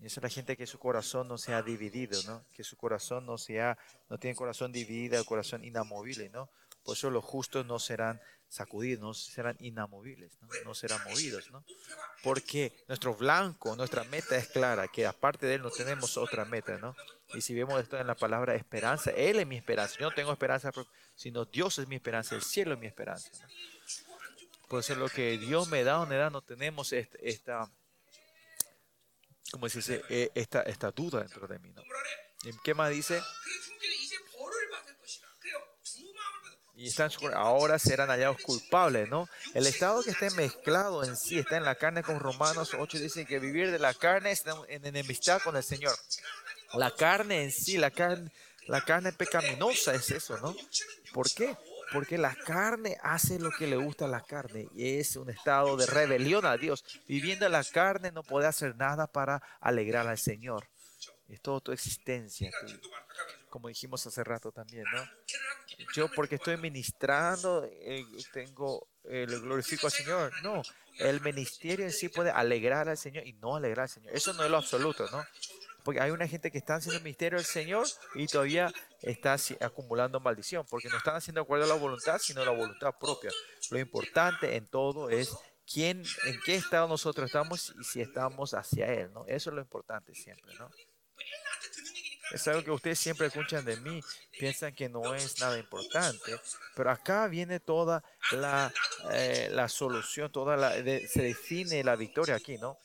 Esa es la gente que su corazón no se ha dividido, ¿no? Que su corazón no sea, no tiene corazón dividido, corazón inamovible, ¿no? Por eso los justos no serán sacudidos, no serán inamovibles, ¿no? serán movidos, ¿no? Porque nuestro blanco, nuestra meta es clara, que aparte de Él no tenemos otra meta, ¿no? Y si vemos esto en la palabra esperanza, Él es mi esperanza. Yo no tengo esperanza, sino Dios es mi esperanza, el cielo es mi esperanza. Por eso lo que Dios me da o me da, no tenemos esta, como se dice, e, esta, esta duda dentro de mí, ¿no? ¿Qué más dice? Y están, ahora serán hallados culpables, ¿no? El estado que esté mezclado en sí, está en la carne con Romanos 8, dice que vivir de la carne es en enemistad con el Señor. La carne en sí, la carne, la carne pecaminosa es eso, ¿no? ¿Por qué? Porque la carne hace lo que le gusta a la carne y es un estado de rebelión a Dios. Viviendo la carne no puede hacer nada para alegrar al Señor. Es toda tu existencia como dijimos hace rato también, ¿no? Yo porque estoy ministrando, eh, tengo, eh, le glorifico al Señor. No, el ministerio en sí puede alegrar al Señor y no alegrar al Señor. Eso no es lo absoluto, ¿no? Porque hay una gente que está haciendo el ministerio del Señor y todavía está acumulando maldición, porque no están haciendo acuerdo a la voluntad, sino la voluntad propia. Lo importante en todo es quién, en qué estado nosotros estamos y si estamos hacia Él, ¿no? Eso es lo importante siempre, ¿no? Es algo que ustedes siempre escuchan de mí, piensan que no es nada importante, pero acá viene toda la, eh, la solución, toda la, se define la victoria aquí, ¿no?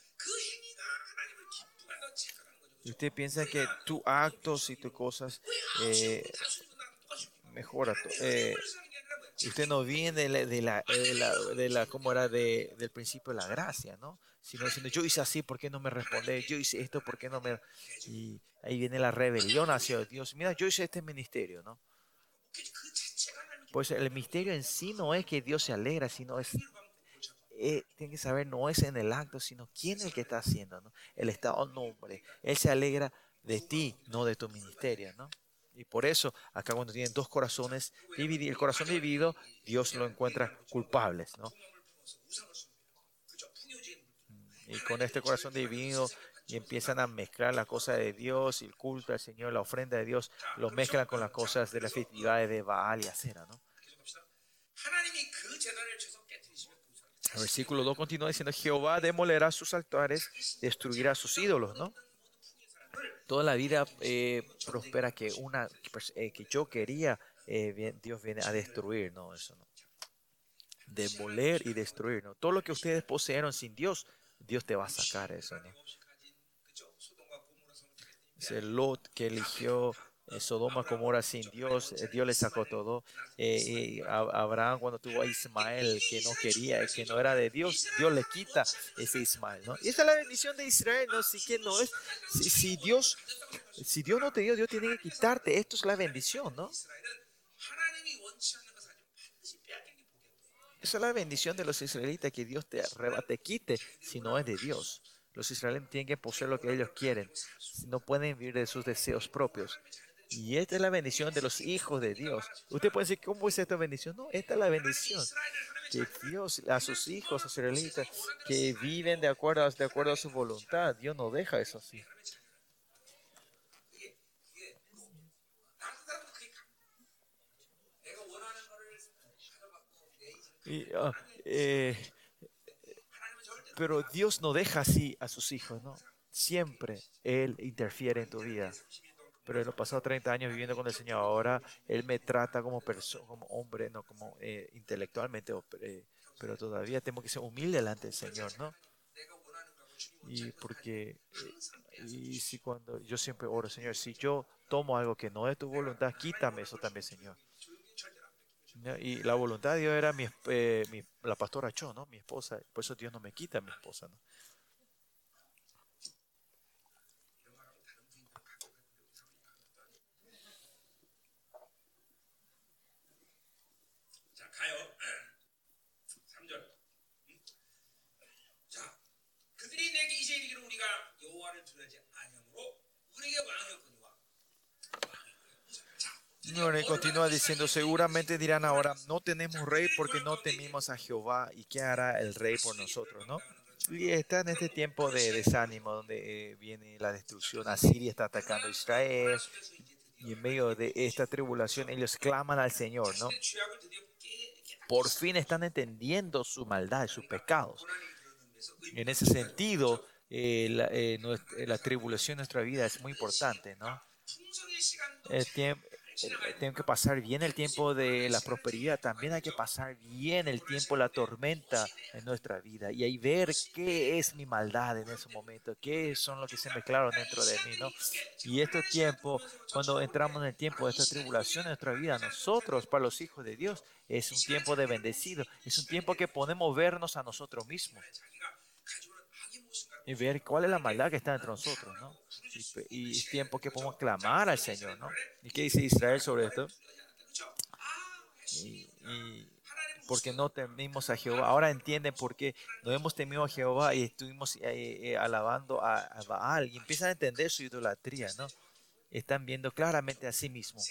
Y usted piensa que tus actos y tus cosas eh, mejora. Eh, usted no viene de la, de la, de la, ¿cómo era? De, del principio de la gracia, ¿no? Sino diciendo, yo hice así, ¿por qué no me responde? Yo hice esto, ¿por qué no me...? Y ahí viene la rebelión hacia Dios. Mira, yo hice este ministerio, ¿no? Pues el misterio en sí no es que Dios se alegra, sino es... Eh, que saber, no es en el acto, sino quién es el que está haciendo, ¿no? El Estado nombre. Él se alegra de ti, no de tu ministerio, ¿no? Y por eso, acá cuando tienen dos corazones el corazón dividido, Dios lo encuentra culpables, ¿no? Y con este corazón dividido y empiezan a mezclar las cosas de Dios el culto al Señor, la ofrenda de Dios, lo mezclan con las cosas de las festividades de Baal y Acera, ¿no? El versículo 2 continúa diciendo, Jehová demolerá sus altares, destruirá sus ídolos, ¿no? Toda la vida eh, prospera que una eh, que yo quería, eh, Dios viene a destruir, ¿no? Eso no. Demoler y destruir, ¿no? Todo lo que ustedes poseyeron sin Dios, Dios te va a sacar eso, ¿no? Ese Lot que eligió eh, Sodoma como era sin Dios, eh, Dios le sacó todo. Eh, Abraham cuando tuvo a Ismael que no quería, que no era de Dios, Dios le quita ese Ismael, ¿no? Y esta es la bendición de Israel, ¿no? Si que no es, si, Dios, si Dios no te dio, Dios tiene que quitarte. Esto es la bendición, ¿no? Esa es la bendición de los israelitas, que Dios te arrebate, quite si no es de Dios. Los israelitas tienen que poseer lo que ellos quieren. No pueden vivir de sus deseos propios. Y esta es la bendición de los hijos de Dios. Usted puede decir, ¿cómo es esta bendición? No, esta es la bendición. Que Dios a sus hijos, a sus israelitas, que viven de acuerdo, de acuerdo a su voluntad. Dios no deja eso así. Ah, eh, pero Dios no deja así a sus hijos, ¿no? Siempre Él interfiere en tu vida pero en los pasados 30 años viviendo con el Señor, ahora Él me trata como persona, como hombre, no como eh, intelectualmente, eh, pero todavía tengo que ser humilde delante del Señor, ¿no? Y porque, y si cuando yo siempre oro, Señor, si yo tomo algo que no es tu voluntad, quítame eso también, Señor. Y la voluntad de Dios era mi, mi, la pastora Cho, ¿no? Mi esposa, por eso Dios no me quita a mi esposa, ¿no? Continúa diciendo, seguramente dirán ahora, no tenemos rey porque no temimos a Jehová y qué hará el rey por nosotros, ¿no? Y está en este tiempo de desánimo donde eh, viene la destrucción, Asiria está atacando a Israel y en medio de esta tribulación ellos claman al Señor, ¿no? Por fin están entendiendo su maldad, sus pecados. En ese sentido, eh, la, eh, la, tribulación de nuestra vida es muy importante, ¿no? El tiempo, tengo que pasar bien el tiempo de la prosperidad, también hay que pasar bien el tiempo de la tormenta en nuestra vida y ahí ver qué es mi maldad en ese momento, qué son los que se mezclaron dentro de mí, ¿no? Y este tiempo, cuando entramos en el tiempo de esta tribulación en nuestra vida, nosotros, para los hijos de Dios, es un tiempo de bendecido, es un tiempo que podemos vernos a nosotros mismos y ver cuál es la maldad que está entre nosotros, ¿no? Y, es tiempo que podemos clamar al Señor, ¿no? ¿Y qué dice Israel sobre esto? Y, porque no temimos a Jehová. Ahora entienden por qué no hemos temido a Jehová y estuvimos eh, eh, alabando a, Baal y empiezan a entender su idolatría, ¿no? Están viendo claramente a sí mismos.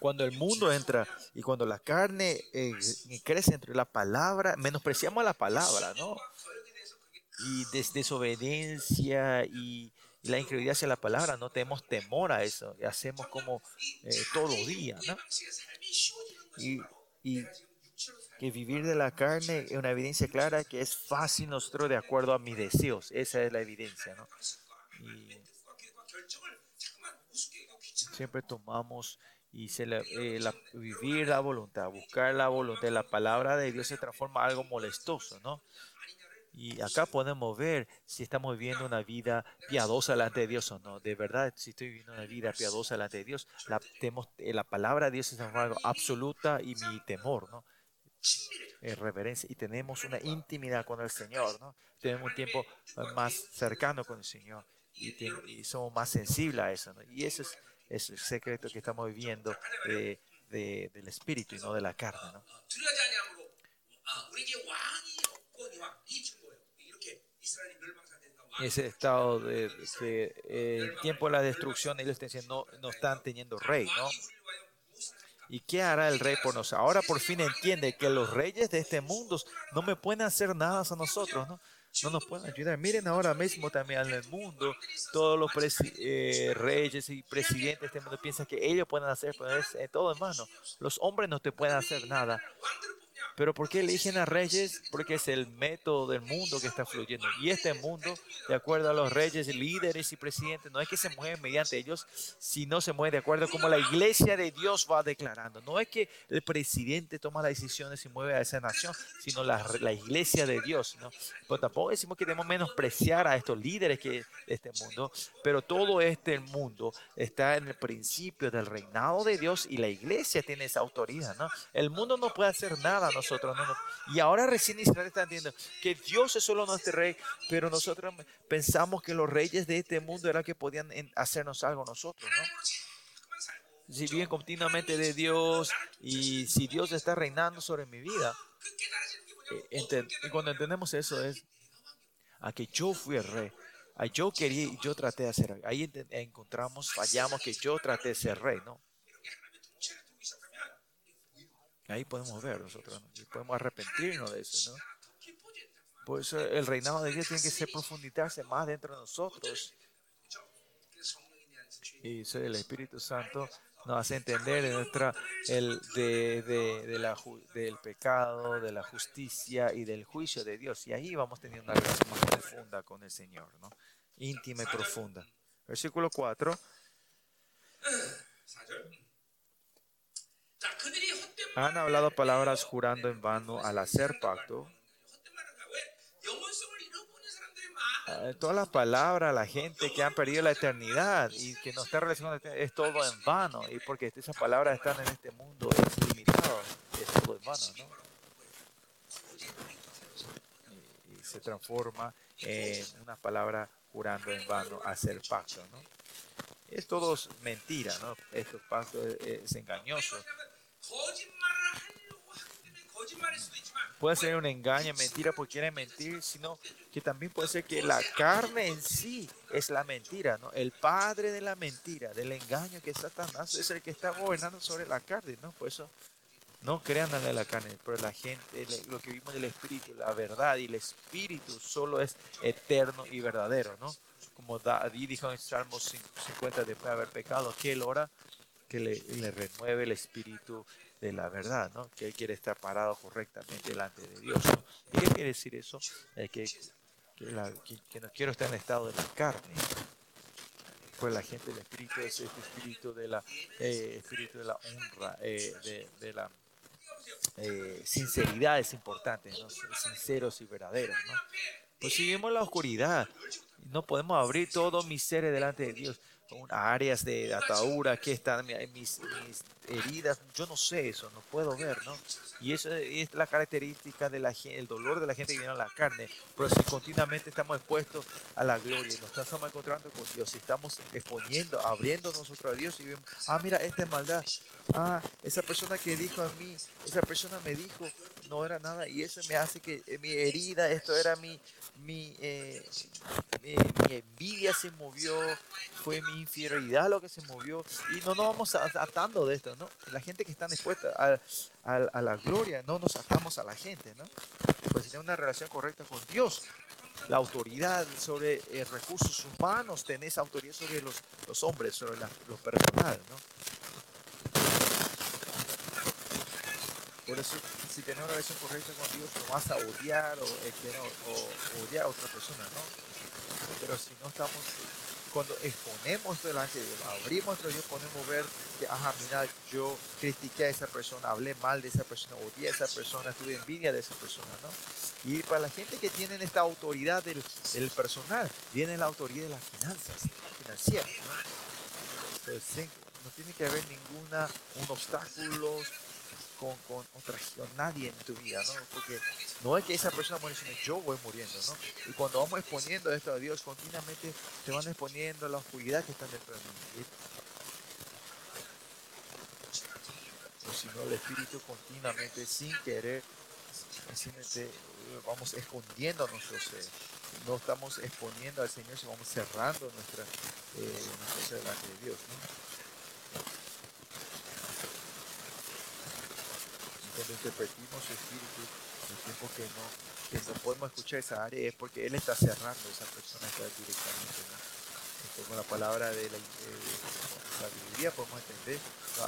Cuando el mundo entra y cuando la carne eh, crece entre la palabra, menospreciamos la palabra, ¿no? y desobediencia y, la incredulidad hacia la palabra, no tenemos temor a eso, hacemos como eh, todo día, ¿no? Y, que vivir de la carne es una evidencia clara que es fácil nosotros de acuerdo a mis deseos, esa es la evidencia, ¿no? Siempre tomamos y se eh, vivir la voluntad, buscar la voluntad, la palabra de Dios se transforma en algo molestoso, ¿no? Y acá podemos ver si estamos viviendo una vida piadosa delante de Dios o no. De verdad, si estoy viviendo una vida piadosa delante de Dios, la, eh, la palabra de Dios es algo absoluta y mi temor, ¿no? reverencia y tenemos una intimidad con el Señor, ¿no? Tenemos un tiempo más cercano con el Señor y, somos más sensibles a eso, ¿no? Y ese es, el secreto que estamos viviendo de, del Espíritu y no de la carne, ¿no? Ese estado de, eh, tiempo de la destrucción, ellos no, no están teniendo rey, ¿no? ¿Y qué hará el rey por nosotros? Ahora por fin entiende que los reyes de este mundo no me pueden hacer nada a nosotros, ¿no? No nos pueden ayudar. Miren ahora mismo también en el mundo, todos los eh, reyes y presidentes de este mundo piensan que ellos pueden hacer pues, eh, todo en. Los hombres no te pueden hacer nada. Pero ¿por qué eligen a reyes? Porque es el método del mundo que está fluyendo. Y este mundo, de acuerdo a los reyes, líderes y presidentes, no es que se mueven mediante ellos, sino se mueve de acuerdo a cómo la iglesia de Dios va declarando. No es que el presidente toma las decisiones y mueve a esa nación, sino la, la iglesia de Dios. ¿no? Pero tampoco decimos que debemos menospreciar a estos líderes que, de este mundo, pero todo este mundo está en el principio del reinado de Dios y la iglesia tiene esa autoridad. ¿no? El mundo no puede hacer nada nosotros. No, Y ahora recién Israel está entendiendo que Dios es solo nuestro rey, pero nosotros pensamos que los reyes de este mundo eran que podían hacernos algo nosotros, ¿no? Si viven continuamente de Dios y si Dios está reinando sobre mi vida, eh, y cuando entendemos eso es a que yo fui el rey, a yo quería y yo traté de hacer, ahí encontramos, fallamos que yo traté de ser rey, ¿no? Ahí podemos ver nosotros, podemos arrepentirnos de eso, ¿no? Por eso el reinado de Dios tiene que ser profundizarse más dentro de nosotros. Y el Espíritu Santo nos hace entender de nuestra, el, de, de, la, del pecado, de la justicia y del juicio de Dios. Y ahí vamos teniendo una relación más profunda con el Señor, ¿no? íntima y profunda. Versículo 4. Han hablado palabras jurando en vano al hacer pacto. Ah, todas las palabras, la gente que han perdido la eternidad y que no está relacionado es todo en vano. Y porque esas palabras están en este mundo, es limitado, es todo en vano, ¿no? Y, se transforma en una palabra jurando en vano, hacer pacto, ¿no? Es todo mentira, ¿no? Estos pactos es, es engañoso. Puede ser un engaño, mentira porque quieren mentir, sino que también puede ser que la carne en sí es la mentira, ¿no? El padre de la mentira, del engaño que Satanás es el que está gobernando sobre la carne, ¿no? Por eso no crean en la carne, pero la gente, lo que vimos del espíritu, la verdad y el espíritu solo es eterno y verdadero, ¿no? Como David dijo en Salmos 50 después de haber pecado, que él ora que le, le, renueve el espíritu de la verdad, ¿no? Que él quiere estar parado correctamente delante de Dios. ¿Y qué quiere decir eso? que, que, no quiero estar en estado de la carne. Pues la gente del espíritu es este espíritu de la, eh, espíritu de la honra, eh, de, de, la eh, sinceridad es importante, ¿no? sinceros y verdaderos. ¿no? Pues en la oscuridad, no podemos abrir todo mi ser delante de Dios áreas de atadura, que están mis, heridas, yo no sé eso, no puedo ver, ¿no? Y eso es la característica del el dolor de la gente que viene a la carne, pero si continuamente estamos expuestos a la gloria, nos estamos encontrando con Dios, si estamos exponiendo, abriendo nosotros a Dios y vemos, ah, mira, esta es maldad, ah, esa persona que dijo a mí, esa persona me dijo, no era nada, y eso me hace que eh, mi herida, esto era mi, mi, eh, mi, envidia se movió, fue mi inferioridad lo que se movió, y no nos vamos atando de esto, ¿no? La gente que está dispuesta a, a, la gloria, no nos atamos a la gente, ¿no? Pues si una relación correcta con Dios, la autoridad sobre eh, recursos humanos, tenés autoridad sobre los, los hombres, sobre la, los personal, ¿no? Por eso, si tienes una relación correcta con Dios, no vas a odiar o, o, odiar a otra persona, ¿no? Pero si no estamos, cuando exponemos delante de Dios, abrimos Dios, podemos ver que, ajá, mira, yo critiqué a esa persona, hablé mal de esa persona, odié a esa persona, tuve envidia de esa persona, ¿no? Y para la gente que tiene esta autoridad del, del personal, viene la autoridad de las finanzas, financieras, ¿no? No tiene que haber ninguna, un obstáculo, con, con otra nadie en tu vida, ¿no? Porque no es que esa persona muere, sino yo voy muriendo, ¿no? Y cuando vamos exponiendo esto a Dios, continuamente se van exponiendo la oscuridad que está dentro de mí. O si no, el Espíritu continuamente, sin querer, simplemente vamos escondiendo nuestro ser. no estamos exponiendo al Señor, sino vamos cerrando nuestra, eh, delante de Dios. Cuando interpretimos su espíritu, el tiempo que no, que no podemos escuchar esa área es porque Él está cerrando, esa persona está directamente. ¿no? con la palabra de la, sabiduría podemos entender,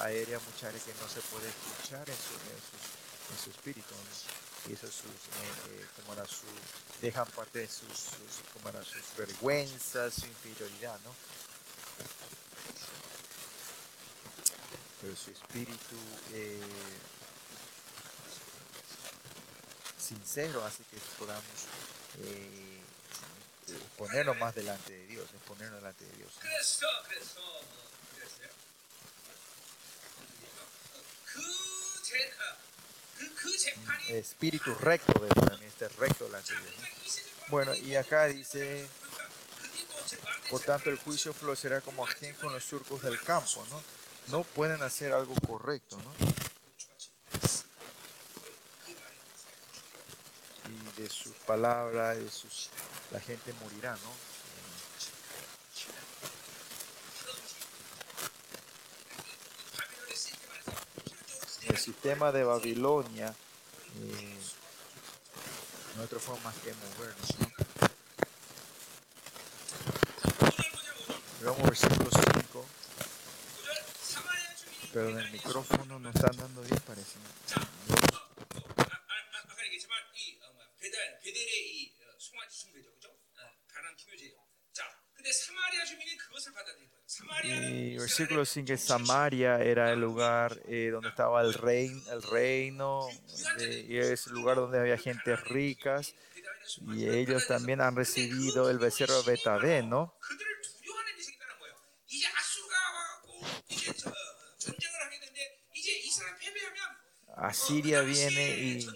hay áreas, muchas áreas que no se puede escuchar en su, espíritu. Y eso sus, eh, eh, como era su, dejan parte de sus, sus, como era sus vergüenzas, su inferioridad, ¿no? Pero su espíritu eh, sincero hace que podamos eh, ponernos más delante de Dios, ponernos delante de Dios. Espíritu recto de también este recto delante de Dios. Bueno, y acá dice, por tanto el juicio florecerá como quien con los surcos del campo, ¿no? No pueden hacer algo correcto, ¿no? Y de sus palabras, de sus la gente morirá, ¿no? El sistema de Babilonia eh, no otra forma más que movernos, ¿no? Vamos versículo 5. Pero en el micrófono no están dando bien, parece. Y versículo 5, Samaria era el lugar eh, donde estaba el, rein, el reino, y es el lugar donde había gente ricas, y ellos también han recibido el becerro de Betabé, ¿no? Asiria viene y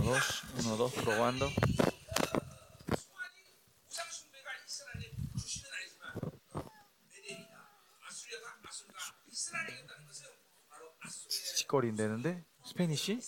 1, 2, 1, 2, probando. 치거리 되는데 스페니쉬?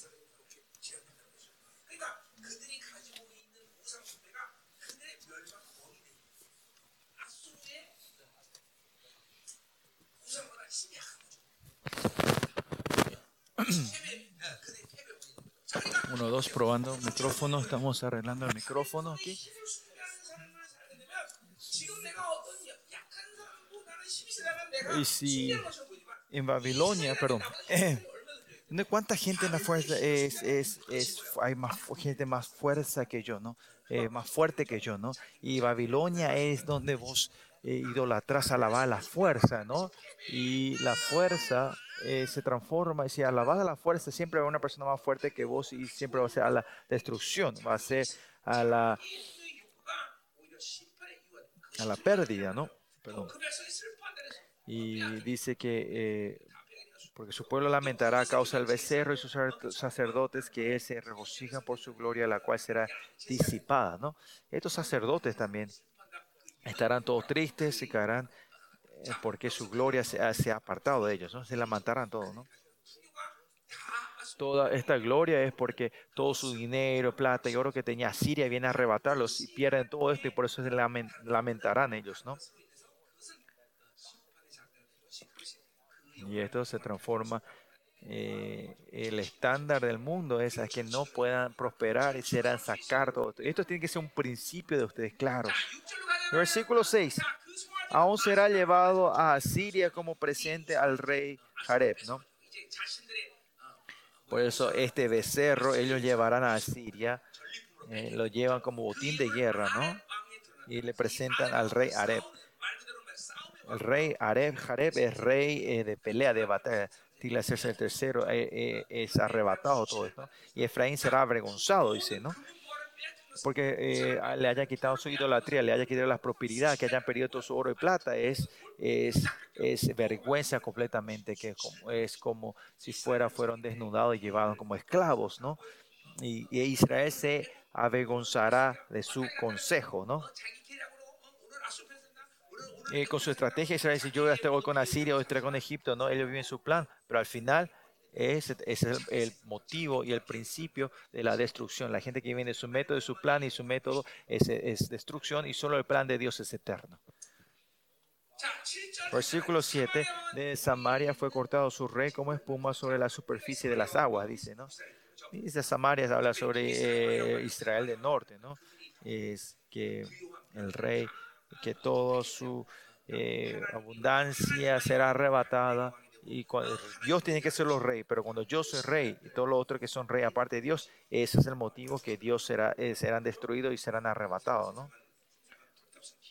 Uno, dos, probando micrófono. Estamos arreglando el micrófono aquí. Y si en Babilonia, perdón, eh, ¿cuánta gente en la fuerza es, es, es, hay más gente más fuerza que yo, ¿no? Eh, más fuerte que yo, ¿no? Y Babilonia es donde vos eh, idolatras, alabás la fuerza, ¿no? Y la fuerza eh, se transforma, y si alabas la fuerza, siempre va a una persona más fuerte que vos y siempre va a ser a la destrucción, va a ser a la, a la pérdida, ¿no? Y dice que, eh, porque su pueblo lamentará a causa del becerro y sus sacerdotes que él se regocijan por su gloria, la cual será disipada, ¿no? Estos sacerdotes también estarán todos tristes y caerán porque su gloria se ha, apartado de ellos, ¿no? Se la matarán todos, ¿no? Toda esta gloria es porque todo su dinero, plata y oro que tenía Siria viene a arrebatarlos y pierden todo esto y por eso se lamentarán ellos, ¿no? Y esto se transforma. Eh, el estándar del mundo es que no puedan prosperar y serán sacar todo esto. Tiene que ser un principio de ustedes, claro. Versículo 6 aún será llevado a Asiria como presente al rey Jareb, ¿no? Por eso este becerro ellos llevarán a Asiria, eh, lo llevan como botín de guerra, ¿no? Y le presentan al rey Areb. El rey Areb, Jareb es rey eh, de pelea, de batalla. Tilas el tercero eh, es arrebatado todo esto. Y Efraín será avergonzado, dice, ¿no? porque eh, le haya quitado su idolatría, le haya quitado la prosperidad, que hayan perdido todo su oro y plata, es, es, es vergüenza completamente, que es como si fuera, fueron desnudados y llevados como esclavos, ¿no? Y, Israel se avergonzará de su consejo, ¿no? Con su estrategia Israel dice, yo estoy hoy con Asiria, hoy estoy con Egipto, ¿no? Ellos viven su plan, pero al final ese, es el, motivo y el principio de la destrucción. La gente que viene su método, su plan y su método es, es destrucción y solo el plan de Dios es eterno. Versículo 7, de Samaria fue cortado su rey como espuma sobre la superficie de las aguas, dice, ¿no? Dice Samaria habla sobre eh, Israel del norte, ¿no? Es que el rey, que toda su eh, abundancia será arrebatada y Dios tiene que ser los rey, pero cuando yo soy rey y todos los otros que son rey aparte de Dios, ese es el motivo que Dios será, eh, serán destruidos y serán arrebatados, ¿no?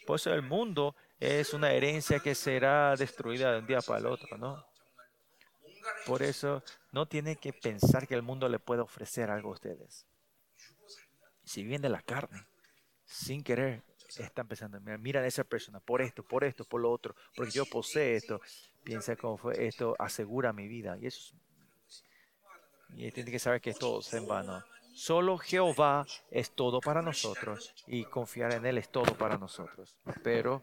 Por eso el mundo es una herencia que será destruida de un día para el otro, ¿no? Por eso no tienen que pensar que el mundo le puede ofrecer algo a ustedes. Si viene la carne, sin querer, están pensando, mira a esa persona, por esto, por esto, por lo otro, porque yo poseo esto, piensa cómo fue, esto asegura mi vida. Y eso y tiene que saber que todo es en vano. Solo Jehová es todo para nosotros y confiar en Él es todo para nosotros. Pero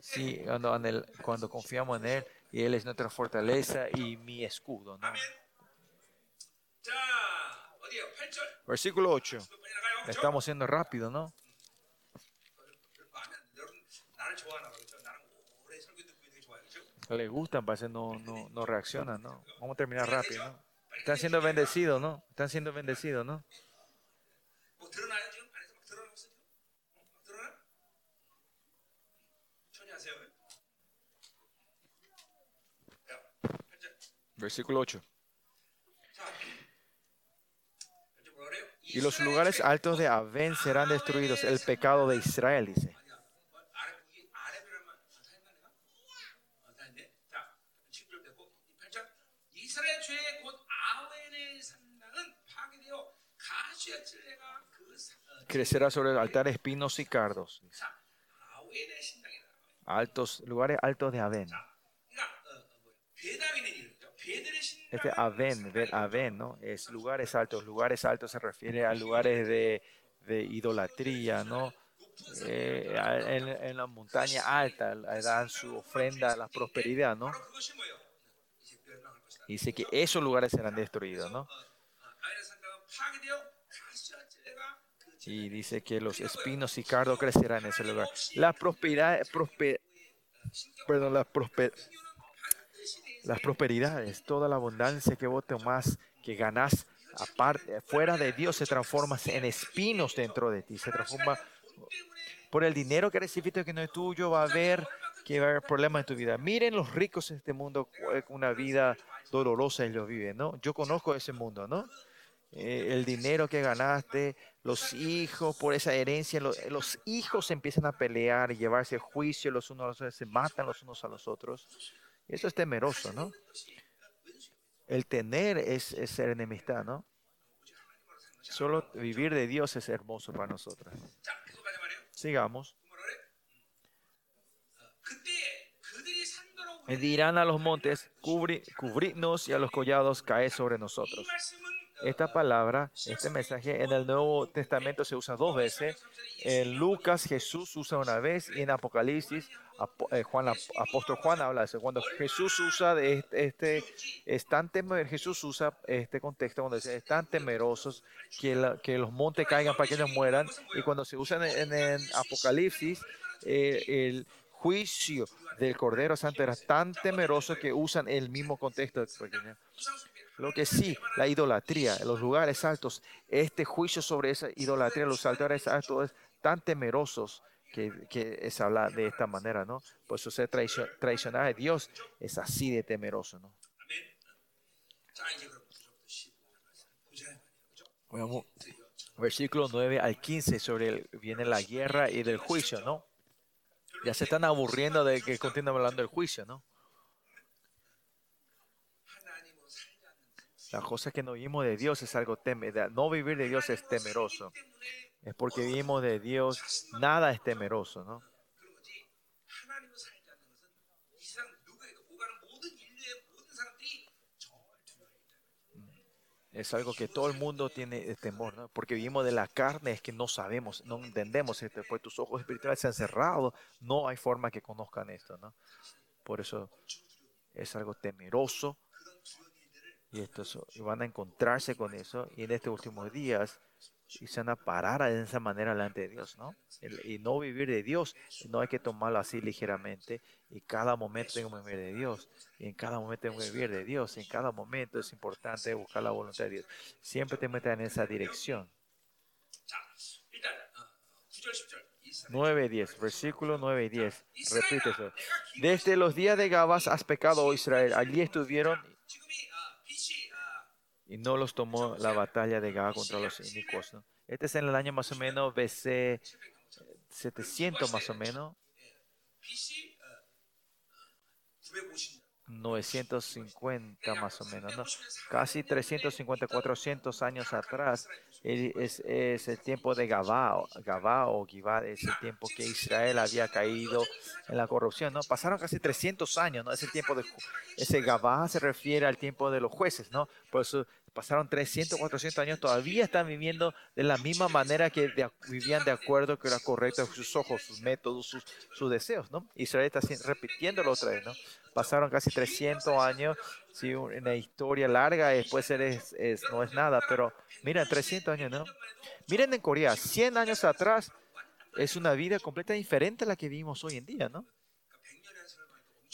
si cuando, cuando confiamos en Él y Él es nuestra fortaleza y mi escudo. ¿no? Versículo 8. Estamos siendo rápido, ¿no? Le gustan, parece no, no, no reaccionan, ¿no? Vamos a terminar rápido, ¿no? Están siendo bendecidos, ¿no? Están siendo bendecidos, ¿no? Versículo 8. Y los lugares altos de Aven serán destruidos, el pecado de Israel, dice. Crecerá sobre el altar espinos y cardos. Altos, lugares altos de Aven. Este Aven, Aven, ¿no? Es lugares altos. Lugares altos se refiere a lugares de, de idolatría, ¿no? Eh, en, en, la montaña alta dan su ofrenda a la prosperidad, ¿no? Dice que esos lugares serán destruidos, ¿no? Y dice que los espinos y cardo crecerán en ese lugar. La prosperidad, prosper, perdón, la prosper, las prosperidades, toda la abundancia que vos tomás, que ganás aparte, fuera de Dios, se transforma en espinos dentro de ti. Se transforma por el dinero que recibiste que no es tuyo, va a haber que va a haber problemas en tu vida. Miren los ricos en este mundo, una vida dolorosa ellos viven, ¿no? Yo conozco ese mundo, ¿no? Eh, el dinero que ganaste, los hijos, por esa herencia, los, hijos empiezan a pelear y llevarse juicio los unos a los otros, se matan los unos a los otros. Eso es temeroso, ¿no? El tener es, ser enemistad, ¿no? Solo vivir de Dios es hermoso para nosotros. Sigamos. Dirán a los montes, cubridnos y a los collados cae sobre nosotros. Esta palabra, este mensaje en el Nuevo Testamento se usa dos veces. En Lucas Jesús usa una vez y en Apocalipsis eh, Juan, apóstol Juan habla de eso. Cuando Jesús usa de este, este Jesús usa este contexto cuando dice, están temerosos que, que los montes caigan para que ellos mueran. Y cuando se usa en, el Apocalipsis, eh, el juicio del Cordero Santo era tan temeroso que usan el mismo contexto. Lo que sí, la idolatría, los lugares altos, este juicio sobre esa idolatría, los altares altos, tan temerosos que, que es hablar de esta manera, ¿no? Por eso ser traicionar a Dios es así de temeroso, ¿no? versículo 9 al 15 sobre el, viene la guerra y del juicio, ¿no? Ya se están aburriendo de que continúen hablando del juicio, ¿no? La cosa que no vivimos de Dios es algo temeroso. No vivir de Dios es temeroso. Es porque vivimos de Dios, nada es temeroso, ¿no? Es algo que todo el mundo tiene temor, ¿no? Porque vivimos de la carne, es que no sabemos, no entendemos esto. Pues tus ojos espirituales se han cerrado, no hay forma que conozcan esto, ¿no? Por eso es algo temeroso Y, estos, van a encontrarse con eso. Y en estos últimos días y se van a parar de esa manera delante de Dios, ¿no? y no vivir de Dios, no hay que tomarlo así ligeramente. Y cada momento tengo que vivir de Dios. Y en cada momento tengo que vivir de Dios. Y en cada momento es importante buscar la voluntad de Dios. Siempre te metas en esa dirección. 9 10, versículo 9 y 10. Repite eso. Desde los días de Gabas has pecado, oh Israel. Allí estuvieron y no los tomó la batalla de Gabas contra los inicuos. Este es en el año más o menos BC 700 más o menos. 950 más o menos, ¿no? Casi 350, 400 años atrás es, el tiempo de Gabá, Gabá o Gibá, es el tiempo que Israel había caído en la corrupción, ¿no? Pasaron casi 300 años, ¿no? Ese tiempo de ese Gabá se refiere al tiempo de los jueces, ¿no? Por eso pasaron 300, 400 años, todavía están viviendo de la misma manera que vivían de acuerdo que era correcto sus ojos, sus métodos, sus, deseos, ¿no? Israel está repitiéndolo otra vez, ¿no? pasaron casi 300 años, sí, una historia larga, después es, no es nada, pero miren, 300 años, ¿no? Miren en Corea, 100 años atrás es una vida completamente diferente a la que vivimos hoy en día, ¿no?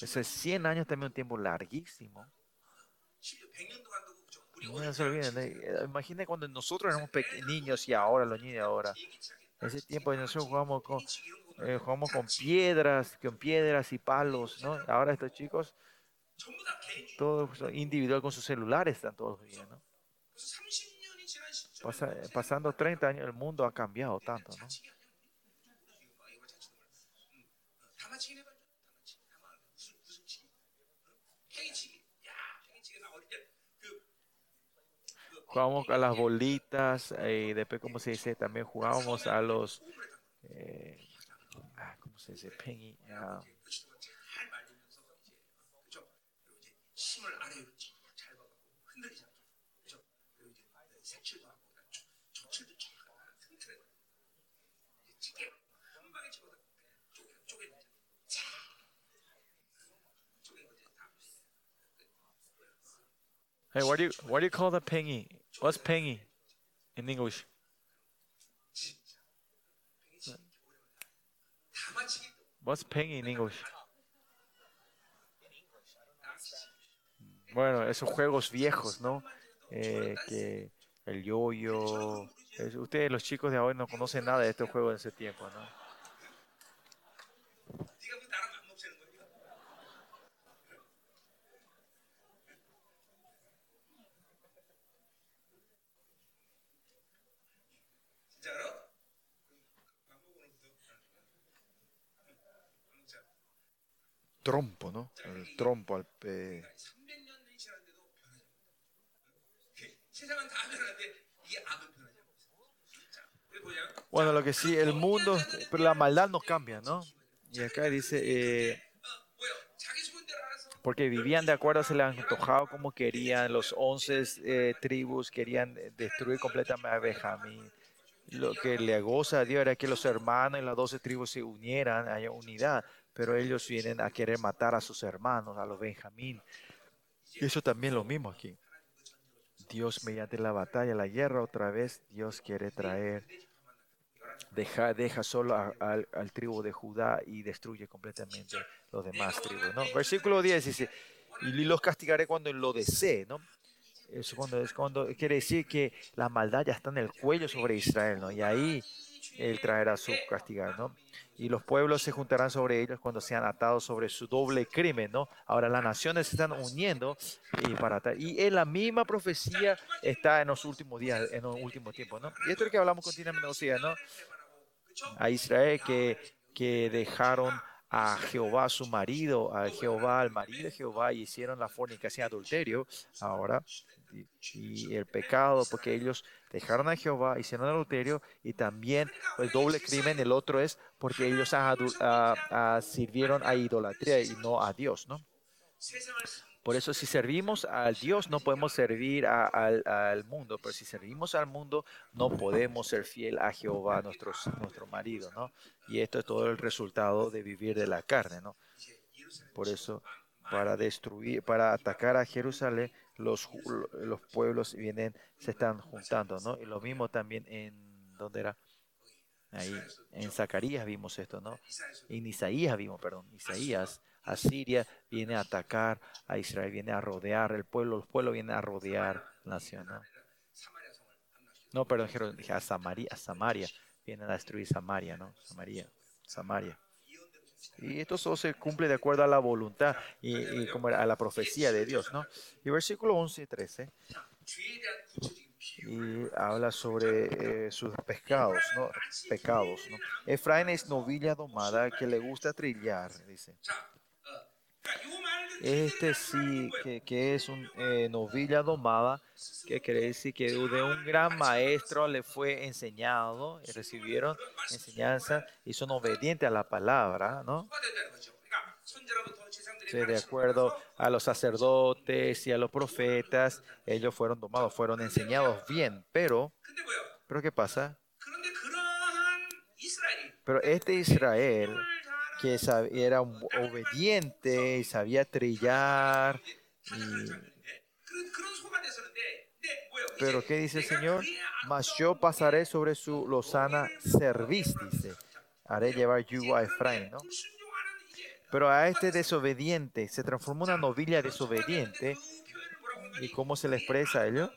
Ese 100 años también un tiempo larguísimo. No se olviden, ¿eh? imaginen cuando nosotros éramos niños y ahora los niños ahora. Ese tiempo nosotros jugamos con, eh, jugamos con piedras, con piedras y palos, ¿no? Ahora estos chicos, todos individual con sus celulares están todos ¿no? pasando 30 años, el mundo ha cambiado tanto, ¿no? jugábamos a las bolitas eh, y después, como se dice, también jugábamos a los, eh, ah, ¿cómo se dice? Penny, ah. Hey, what do you what do you call the pingy? What's pengy in English? What's pengy in English? Bueno, esos juegos viejos, ¿no? Eh, que el yoyo. -yo, ustedes, los chicos de ahora, no conocen nada de estos juegos en ese tiempo, ¿no? Trompo, ¿no? El trompo al pe... Bueno, lo que sí, el mundo, pero la maldad no cambia, ¿no? Y acá dice, eh, porque vivían de acuerdo, se les antojado como querían, los once eh, tribus querían destruir completamente a Benjamín. Lo que le goza a Dios era que los hermanos y las doce tribus se unieran, haya unidad pero ellos vienen a querer matar a sus hermanos, a los Benjamín. Y eso también lo mismo aquí. Dios mediante la batalla, la guerra otra vez, Dios quiere traer, deja, deja solo al, tribu de Judá y destruye completamente los demás tribus. ¿no? Versículo 10 dice, y los castigaré cuando lo desee, ¿no? Eso cuando, es cuando quiere decir que la maldad ya está en el cuello sobre Israel, ¿no? Y ahí él traerá su castigar, ¿no? Y los pueblos se juntarán sobre ellos cuando sean atados sobre su doble crimen, ¿no? Ahora las naciones se están uniendo y para Y en la misma profecía está en los últimos días, en los últimos tiempos, ¿no? Y esto es lo que hablamos continuamente, ¿no? A Israel que, que dejaron a Jehová su marido, a Jehová al marido de Jehová y hicieron la fornicación adulterio. Ahora y, el pecado, porque ellos dejaron a Jehová, hicieron adulterio y también el doble crimen, el otro es porque ellos sirvieron a idolatría y no a Dios, ¿no? Por eso si servimos al Dios no podemos servir al, mundo, pero si servimos al mundo no podemos ser fiel a Jehová, nuestro, nuestro marido, ¿no? Y esto es todo el resultado de vivir de la carne, ¿no? Por eso, para destruir, para atacar a Jerusalén, los, los pueblos vienen, se están juntando, ¿no? Y lo mismo también en, ¿dónde era? Ahí, en Zacarías vimos esto, ¿no? En Isaías vimos, perdón, Isaías, Asiria viene a atacar a Israel, viene a rodear el pueblo, los pueblos vienen a rodear nación, ¿no? Perdón, dije a Samaria, a Samaria, vienen a destruir Samaria, ¿no? Samaria, Samaria. Y esto solo se cumple de acuerdo a la voluntad y, como a la profecía de Dios, ¿no? Y versículo 11 y 13. Y habla sobre eh, sus pecados, ¿no? Pecados, ¿no? Efraín es novilla domada que le gusta trillar, dice. Este sí que, es un eh, novilla domada, que quiere decir que de un gran maestro le fue enseñado, y recibieron enseñanza y son obedientes a la palabra, ¿no? de acuerdo a los sacerdotes y a los profetas, ellos fueron domados, fueron enseñados bien, pero, pero ¿qué pasa? Pero este Israel que era obediente y sabía trillar. Pero ¿qué dice el Señor? Mas yo pasaré sobre su lozana cerviz, dice. Haré llevar yugo a Efraín, ¿no? Pero a este desobediente se transformó una novilla desobediente. ¿Y cómo se le expresa a ello?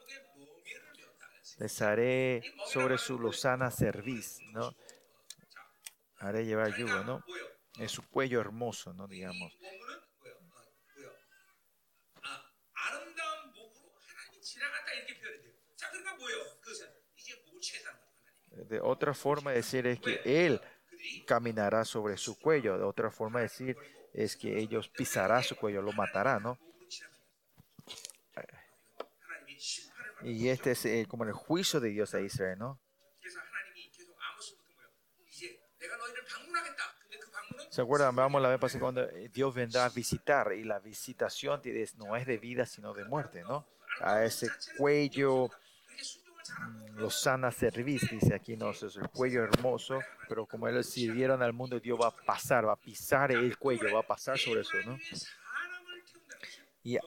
Les haré sobre su lozana cerviz, ¿no? Haré llevar yugo, ¿no? Es su cuello hermoso, ¿no? Digamos. De otra forma de decir es que Él caminará sobre su cuello. De otra forma de decir es que ellos pisará su cuello, lo matará, ¿no? Y este es eh, como el juicio de Dios a Israel, ¿no? ¿Se acuerdan? Vamos la vez pasada cuando eh, Dios vendrá a visitar y la visitación no es de vida sino de muerte, ¿no? A ese cuello mm, sana cerviz, dice aquí, no, es el cuello hermoso, pero como ellos sirvieron al mundo, Dios va a pasar, va a pisar el cuello, va a pasar sobre eso, ¿no? Y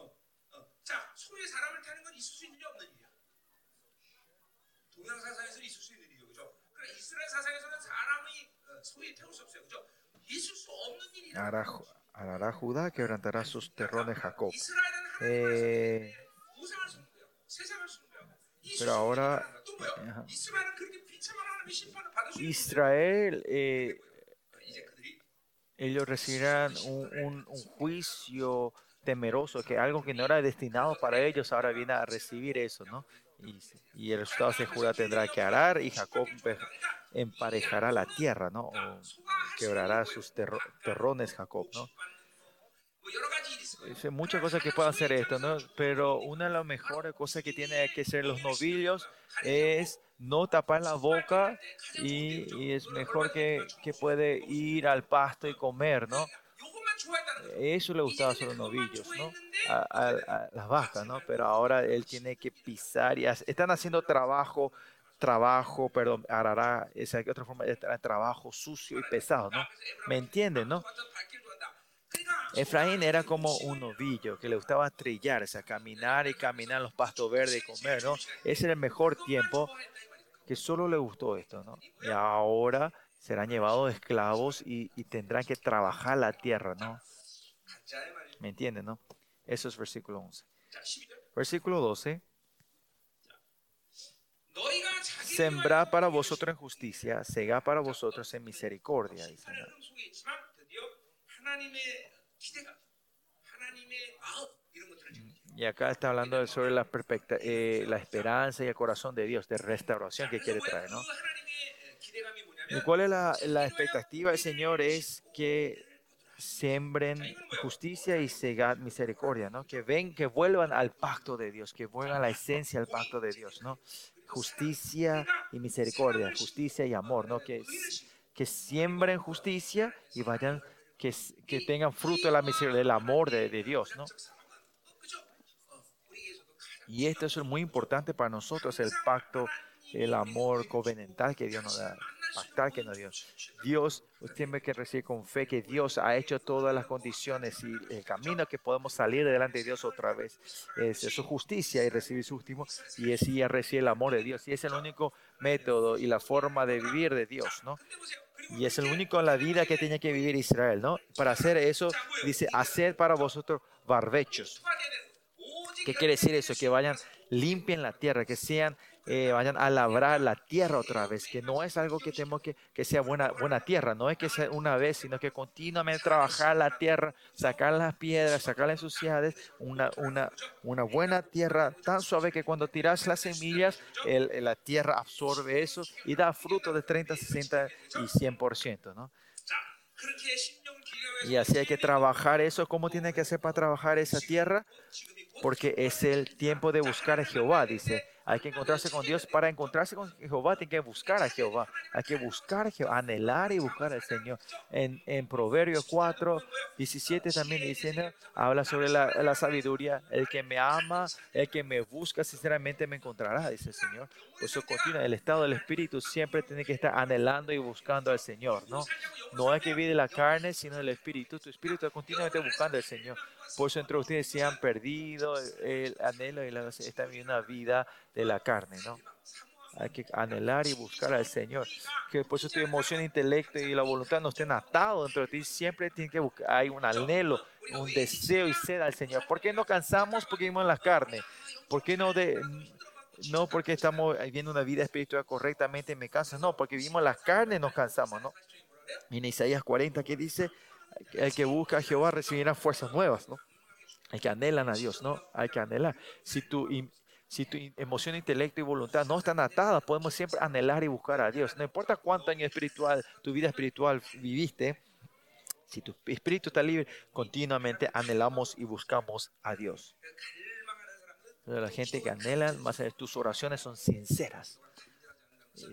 hará, Judá, quebrantará sus terrones Jacob. Eh, pero ahora Israel, eh, ellos recibirán un, juicio temeroso, que algo que no era destinado para ellos ahora viene a recibir eso, ¿no? Y, el resultado se Judá tendrá que arar y Jacob emparejará la tierra, ¿no? Quebrará sus terrones Jacob, ¿no? Hay muchas cosas que pueden hacer esto, ¿no? Pero una de las mejores cosas que tienen que hacer los novillos es no tapar la boca y, es mejor que, que, puede ir al pasto y comer, ¿no? Eso le gustaba a los novillos, ¿no? A, las vacas, ¿no? Pero ahora él tiene que pisar y están haciendo trabajo trabajo, perdón, hará, esa otra forma de trabajo sucio y pesado, ¿no? ¿Me entienden, no? Efraín era como un novillo que le gustaba trillar, o sea, caminar y caminar en los pastos verdes y comer, ¿no? Ese era el mejor tiempo que solo le gustó esto, ¿no? Y ahora serán llevados esclavos y, y tendrán que trabajar la tierra, ¿no? ¿Me entienden, no? Eso es versículo 11. Versículo 12. Sembrar para vosotros en justicia, segar para vosotros en misericordia. Y acá está hablando sobre la, eh, la esperanza y el corazón de Dios, de restauración que quiere traer. ¿no? ¿Y cuál es la, la expectativa del Señor? Es que siembren justicia y segar misericordia, ¿no? Que ven, que vuelvan al pacto de Dios, que vuelvan la esencia del pacto de Dios, ¿no? Justicia y misericordia, justicia y amor, ¿no? Que, que siembren justicia y vayan, que, que tengan fruto de la misericordia, del amor de, Dios, ¿no? Y esto es muy importante para nosotros, el pacto, el amor covenantal que Dios nos da. Pactar no Dios. Dios, usted tiene que recibir con fe que Dios ha hecho todas las condiciones y el camino que podemos salir delante de Dios otra vez es, su justicia y recibir su último y así ya recibe el amor de Dios. Y es el único método y la forma de vivir de Dios, ¿no? Y es el único en la vida que tiene que vivir Israel, ¿no? Para hacer eso, dice, hacer para vosotros barbechos. ¿Qué quiere decir eso? Que vayan, limpien la tierra, que sean eh, vayan a labrar la tierra otra vez, que no es algo que tenemos que, que sea buena, buena tierra, no es que sea una vez, sino que continuamente trabajar la tierra, sacar las piedras, sacar las suciedades, una, una, una buena tierra tan suave que cuando tiras las semillas, el, la tierra absorbe eso y da fruto de 30, 60 y 100%, ¿no? Y así hay que trabajar eso. ¿Cómo tiene que hacer para trabajar esa tierra? Porque es el tiempo de buscar a Jehová, dice. Hay que encontrarse con Dios. Para encontrarse con Jehová, tiene que buscar a Jehová. Hay que buscar a Jehová, anhelar y buscar al Señor. En, en Proverbios 4, 17 también dice, habla sobre la, la, sabiduría. El que me ama, el que me busca, sinceramente me encontrará, dice el Señor. Por eso continúa. El estado del Espíritu siempre tiene que estar anhelando y buscando al Señor, ¿no? No hay que vivir de la carne, sino del Espíritu. Tu Espíritu está continuamente buscando al Señor. Por eso entre ustedes se han perdido el anhelo y la, esta una vida de la carne, ¿no? Hay que anhelar y buscar al Señor. Que por eso tu emoción, intelecto y la voluntad no estén atados dentro de ti. Siempre tiene que buscar, hay un anhelo, un deseo y sed al Señor. ¿Por qué no cansamos? Porque vivimos en la carne. ¿Por qué no de, no porque estamos viviendo una vida espiritual correctamente me cansa, no, porque vivimos la carne nos cansamos, ¿no? En Isaías 40 que dice, el que busca a Jehová recibirá fuerzas nuevas, ¿no? Hay que anhelan a Dios, ¿no? Hay que anhelar. Si tu, si tu emoción, intelecto y voluntad no están atadas, podemos siempre anhelar y buscar a Dios. No importa cuánto año espiritual, tu vida espiritual viviste, si tu espíritu está libre, continuamente anhelamos y buscamos a Dios. La gente que anhela, más tus oraciones son sinceras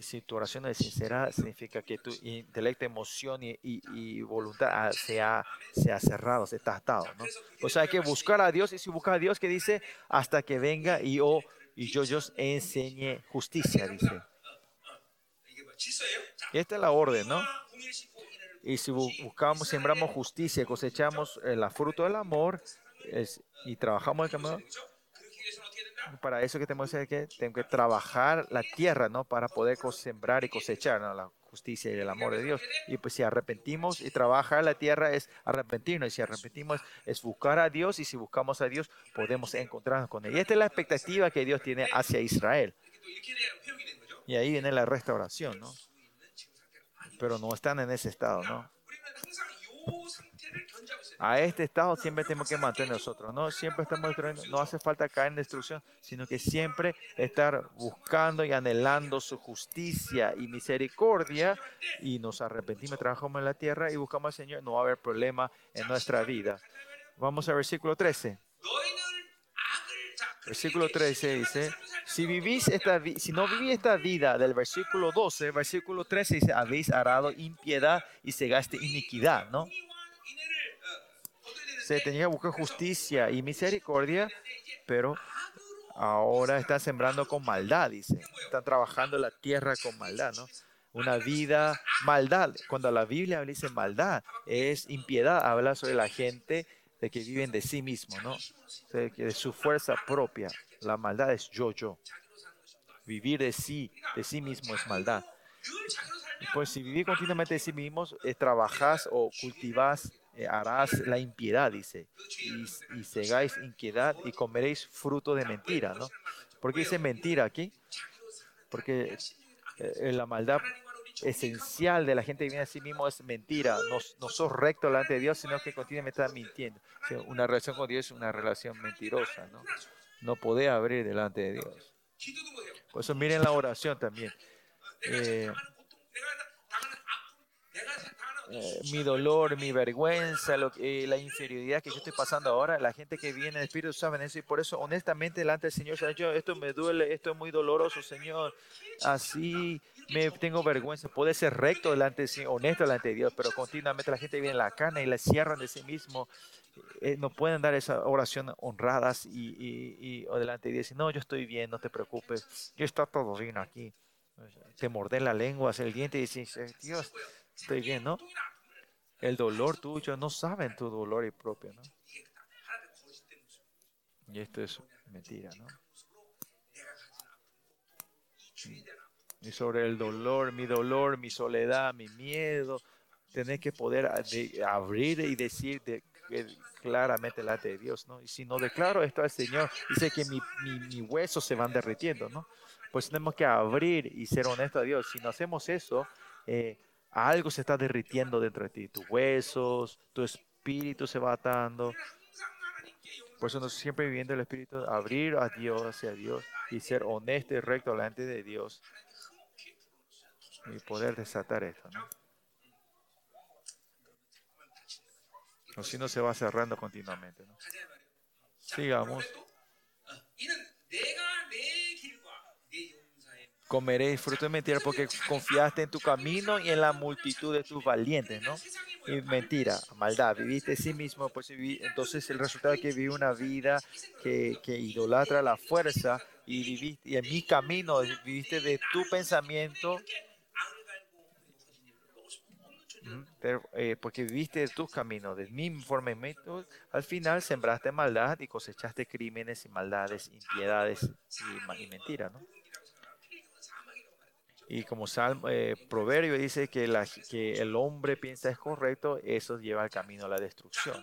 si tu oración es sincera, significa que tu intelecto, emoción y, voluntad se ha, se ha cerrado, se está atado. ¿no? O sea, hay que buscar a Dios y si busca a Dios, que dice? Hasta que venga y yo, y yo, yo enseñe justicia, dice. Y esta es la orden, ¿no? Y si buscamos, sembramos justicia, cosechamos el eh, fruto del amor y trabajamos el camino, para eso que tenemos que, tengo que trabajar la tierra, ¿no? Para poder sembrar y cosechar, La justicia y el amor de Dios. Y pues si arrepentimos y trabajar la tierra es arrepentirnos. Y si arrepentimos es buscar a Dios. Y si buscamos a Dios podemos encontrarnos con Él. Y esta es la expectativa que Dios tiene hacia Israel. Y ahí viene la restauración, ¿no? Pero no están en ese estado, ¿no? A este estado siempre tenemos que mantener nosotros, ¿no? Siempre estamos no hace falta caer en destrucción, sino que siempre estar buscando y anhelando su justicia y misericordia y nos arrepentimos, trabajamos en la tierra y buscamos al Señor, no va a haber problema en nuestra vida. Vamos al versículo 13. Versículo 13 dice, si, vivís esta, si no vivís esta vida del versículo 12, versículo 13 dice, habéis arado impiedad y cegaste iniquidad, ¿no? Se tenía que buscar justicia y misericordia, pero ahora está sembrando con maldad, dice. Están trabajando la tierra con maldad, ¿no? Una vida maldad. Cuando la Biblia dice maldad, es impiedad. Habla sobre la gente de que viven de sí mismo, ¿no? De, su fuerza propia. La maldad es yo, yo. Vivir de sí, de sí mismo es maldad. Pues si vivís continuamente de sí mismos, es trabajás o cultivás eh, harás la impiedad, dice, y, y cegáis inquietud y comeréis fruto de mentira, ¿no? ¿Por qué dice mentira aquí? Porque eh, la maldad esencial de la gente que viene a sí mismo es mentira. No, no sos recto delante de Dios, sino que continuamente estás mintiendo. una relación con Dios es una relación mentirosa, ¿no? No podés abrir delante de Dios. Por eso miren la oración también. Eh, eh, mi dolor, mi vergüenza, lo, eh, la inferioridad que yo estoy pasando ahora, la gente que viene en Espíritu saben eso y por eso honestamente delante del Señor, Señor, esto me duele, esto es muy doloroso, Señor, así me tengo vergüenza, puede ser recto delante de Señor, honesto delante de Dios, pero continuamente la gente viene en la carne y la cierran de sí mismo, eh, no pueden dar esa oración honradas y, y, y delante de Dios, no, yo estoy bien, no te preocupes, yo está todo bien aquí. Te mordés la lengua, el diente y dices, Dios, bien, ¿no? El dolor tuyo, no saben tu dolor y propio, ¿no? Y esto es mentira, ¿no? Y sobre el dolor, mi dolor, mi soledad, mi miedo, tenés que poder abrir y decir de, claramente la de Dios, ¿no? Y si no declaro esto al Señor, dice que mi, mi, huesos se van derritiendo, ¿no? Pues tenemos que abrir y ser honestos a Dios. Si no hacemos eso, eh, algo se está derritiendo dentro de ti. Tus huesos, tu espíritu se va atando. Por eso nosotros siempre viviendo el espíritu, abrir a Dios, hacia Dios y ser honesto y recto delante de Dios y poder desatar esto, ¿no? Si no se va cerrando continuamente. Sigamos. Comeréis fruto de mentira porque confiaste en tu camino y en la multitud de tus valientes, ¿no? Y mentira, maldad, viviste sí mismo, pues entonces el resultado es que viví una vida que, que idolatra la fuerza y viviste y en mi camino viviste de tu pensamiento eh, porque viviste de tus caminos, de mi forma al final sembraste maldad y cosechaste crímenes y maldades, impiedades y, y mentiras, ¿no? Y como Salmo, eh, Proverbio dice que, la, que el hombre piensa es correcto, eso lleva al camino a la destrucción.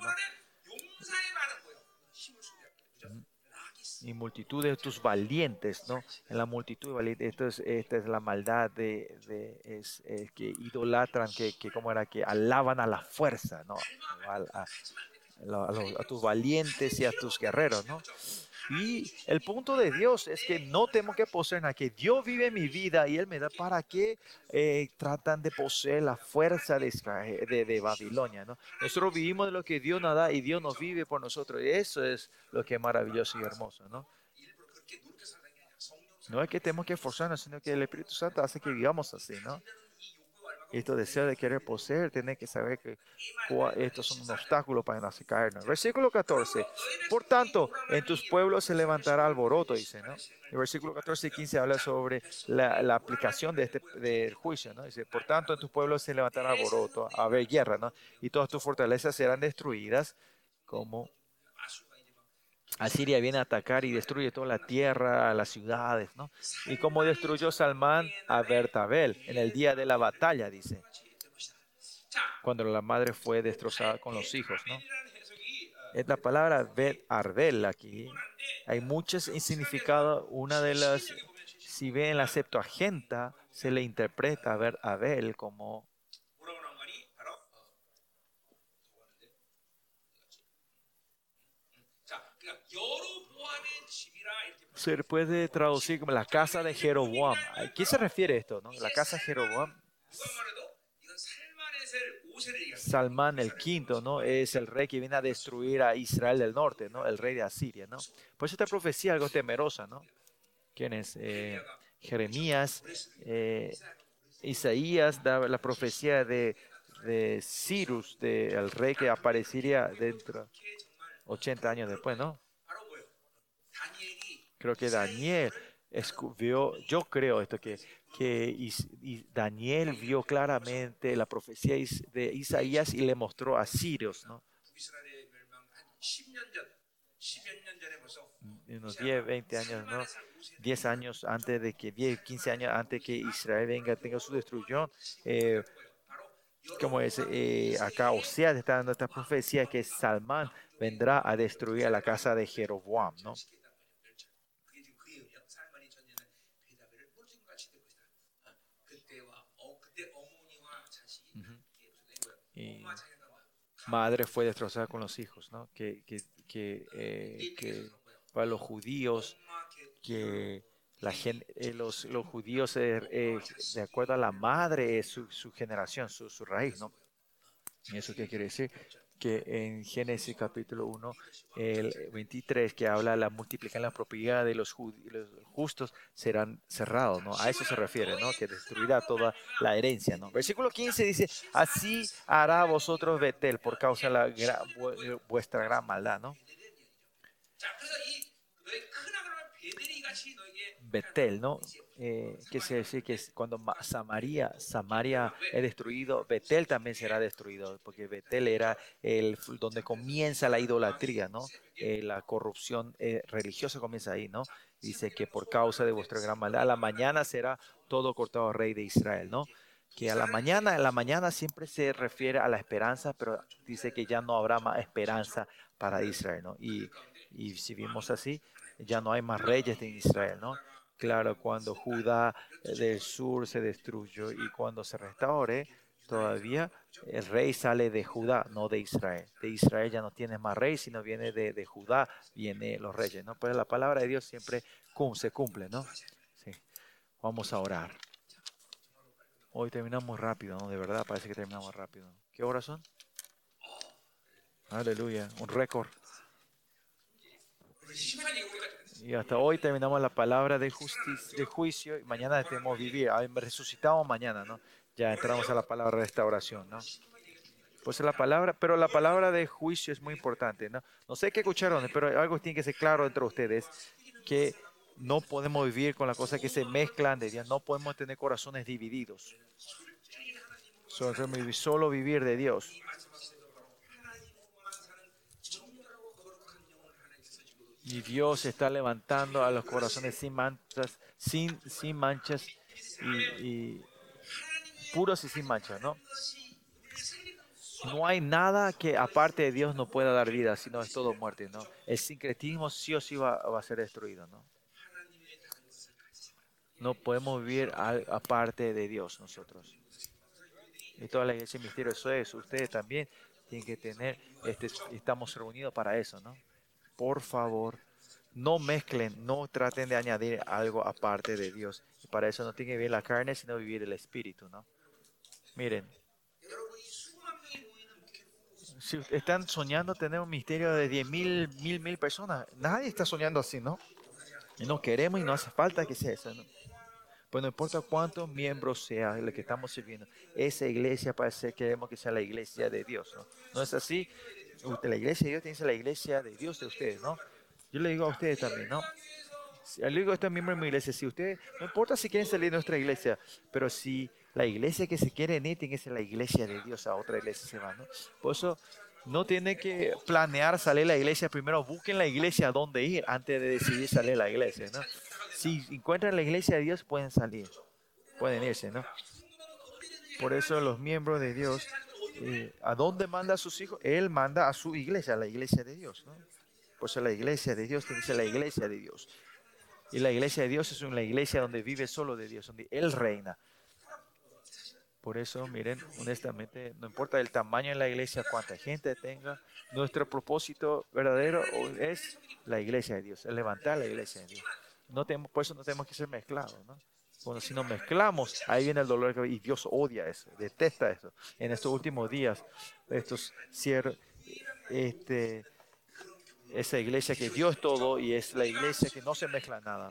y multitud de tus valientes, ¿no? En la multitud de valientes, esto es, esta es la maldad de, es, que idolatran, que, como era, que alaban a la fuerza, ¿no? A, tus valientes y a tus guerreros, ¿no? Y el punto de Dios es que no tengo que poseer a que Dios vive mi vida y Él me da para qué eh, tratan de poseer la fuerza de, de, de, Babilonia. ¿no? Nosotros vivimos de lo que Dios nos da y Dios nos vive por nosotros. Y eso es lo que es maravilloso y hermoso. ¿no? No es que tenemos que esforzarnos, sino que el Espíritu Santo hace que vivamos así. ¿no? Estos deseos de querer poseer, tiene que saber que estos son un obstáculo para no caernos. Versículo 14. Por tanto, en tus pueblos se levantará alboroto, dice, ¿no? El versículo 14 y 15 habla sobre la, la aplicación de este, del juicio, ¿no? Dice, por tanto, en tus pueblos se levantará alboroto, a haber guerra, ¿no? Y todas tus fortalezas serán destruidas como Asiria viene a atacar y destruye toda la tierra, las ciudades, ¿no? Y como destruyó Salmán a Bertabel en el día de la batalla, dice, cuando la madre fue destrozada con los hijos, ¿no? Es la palabra Bet Arbel aquí. Hay muchos significados. Una de las, si ven en la Septuaginta, se le interpreta a Abel como se puede traducir como la casa de Jeroboam. ¿A qué se refiere esto? No? La casa de Jeroboam. Salmán el quinto, ¿no? Es el rey que viene a destruir a Israel del norte, ¿no? El rey de Asiria, ¿no? Pues esta profecía algo temerosa, ¿no? ¿Quién es? Eh, Jeremías, eh, Isaías da la profecía de, de Cyrus, del rey que aparecería dentro 80 años después, ¿no? Creo que Daniel vio, yo creo esto, que, que Daniel vio claramente la profecía de Isaías y le mostró a Sirios, ¿no? unos 10, 20 años, ¿no? 10 años antes de que, 10, 15 años antes que Israel venga, tenga su destrucción. Eh, como es eh, acá, o sea, está dando esta profecía que Salmán vendrá a destruir a la casa de Jeroboam, ¿no? Madre fue destrozada con los hijos, ¿no? Que, que, que, eh, que para los judíos, que la eh, los, los judíos, eh, de acuerdo a la madre, es su, su generación, su, su raíz, ¿no? ¿Y eso qué quiere decir? Que en Génesis capítulo 1, el 23, que habla la multiplicación de la propiedad de los, justos, serán cerrados, ¿no? A eso se refiere, ¿no? Que destruirá toda la herencia, ¿no? Versículo 15 dice, así hará vosotros Betel por causa de la vuestra gran maldad, ¿no? Betel, ¿no? Eh, que se dice que cuando Samaria, Samaria es destruido, Betel también será destruido, porque Betel era el donde comienza la idolatría, ¿no? Eh, la corrupción eh, religiosa comienza ahí, ¿no? Dice que por causa de vuestra gran maldad, a la mañana será todo cortado rey de Israel, ¿no? Que a la mañana, a la mañana siempre se refiere a la esperanza, pero dice que ya no habrá más esperanza para Israel, ¿no? Y, y si vimos así, ya no hay más reyes de Israel, ¿no? Claro, cuando Judá del sur se destruyó y cuando se restaure, todavía el rey sale de Judá, no de Israel. De Israel ya no tiene más rey, sino viene de, Judá, viene los reyes, ¿no? Pues la palabra de Dios siempre se cumple, ¿no? Sí. Vamos a orar. Hoy terminamos rápido, ¿no? De verdad parece que terminamos rápido. ¿Qué horas son? Aleluya, un récord. Y hasta hoy terminamos la palabra de, justicia, de juicio y mañana tenemos vivir. Resucitamos mañana, ¿no? Ya entramos a la palabra restauración, ¿no? Pues la palabra, pero la palabra de juicio es muy importante, ¿no? No sé qué escucharon, pero algo tiene que ser claro entre ustedes, que no podemos vivir con las cosas que se mezclan de Dios, no podemos tener corazones divididos. Solo vivir de Dios. Y Dios está levantando a los corazones sin manchas, sin, sin manchas y, puros y sin manchas, ¿no? No hay nada que aparte de Dios no pueda dar vida, sino es todo muerte, ¿no? El sincretismo sí o sí va, a ser destruido, ¿no? No podemos vivir aparte de Dios nosotros. Y toda la iglesia misterio eso es. Ustedes también tienen que tener, este, estamos reunidos para eso, ¿no? Por favor, no mezclen, no traten de añadir algo aparte de Dios. Y para eso no tiene que vivir la carne, sino vivir el espíritu, ¿no? Miren, si están soñando tener un misterio de 10 mil, mil, mil personas, nadie está soñando así, ¿no? Y no queremos y no hace falta que sea eso, ¿no? Pues no importa cuántos miembros sea lo que estamos sirviendo, esa iglesia parece que queremos que sea la iglesia de Dios, ¿no? ¿No es así? La iglesia de Dios tiene que ser la iglesia de Dios de ustedes, ¿no? Yo le digo a ustedes también, ¿no? Le digo a estos miembros de mi iglesia, si ustedes, no importa si quieren salir de nuestra iglesia, pero si la iglesia que se quiere ir tiene que ser la iglesia de Dios, a otra iglesia se va, ¿no? Por eso no tiene que planear salir de la iglesia, primero busquen la iglesia a dónde ir antes de decidir salir de la iglesia, ¿no? Si encuentran la iglesia de Dios, pueden salir, pueden irse, ¿no? Por eso los miembros de Dios eh, ¿a dónde manda a sus hijos? Él manda a su iglesia, a la iglesia de Dios. ¿no? Por eso la iglesia de Dios que ser la iglesia de Dios. Y la iglesia de Dios es una iglesia donde vive solo de Dios, donde Él reina. Por eso, miren, honestamente, no importa el tamaño de la iglesia, cuánta gente tenga, nuestro propósito verdadero es la iglesia de Dios, es levantar la iglesia de Dios. No tenemos, por eso no tenemos que ser mezclados, ¿no? Bueno, si nos mezclamos, ahí viene el dolor y Dios odia eso, detesta eso. En estos últimos días, estos este, esa iglesia que Dios todo y es la iglesia que no se mezcla nada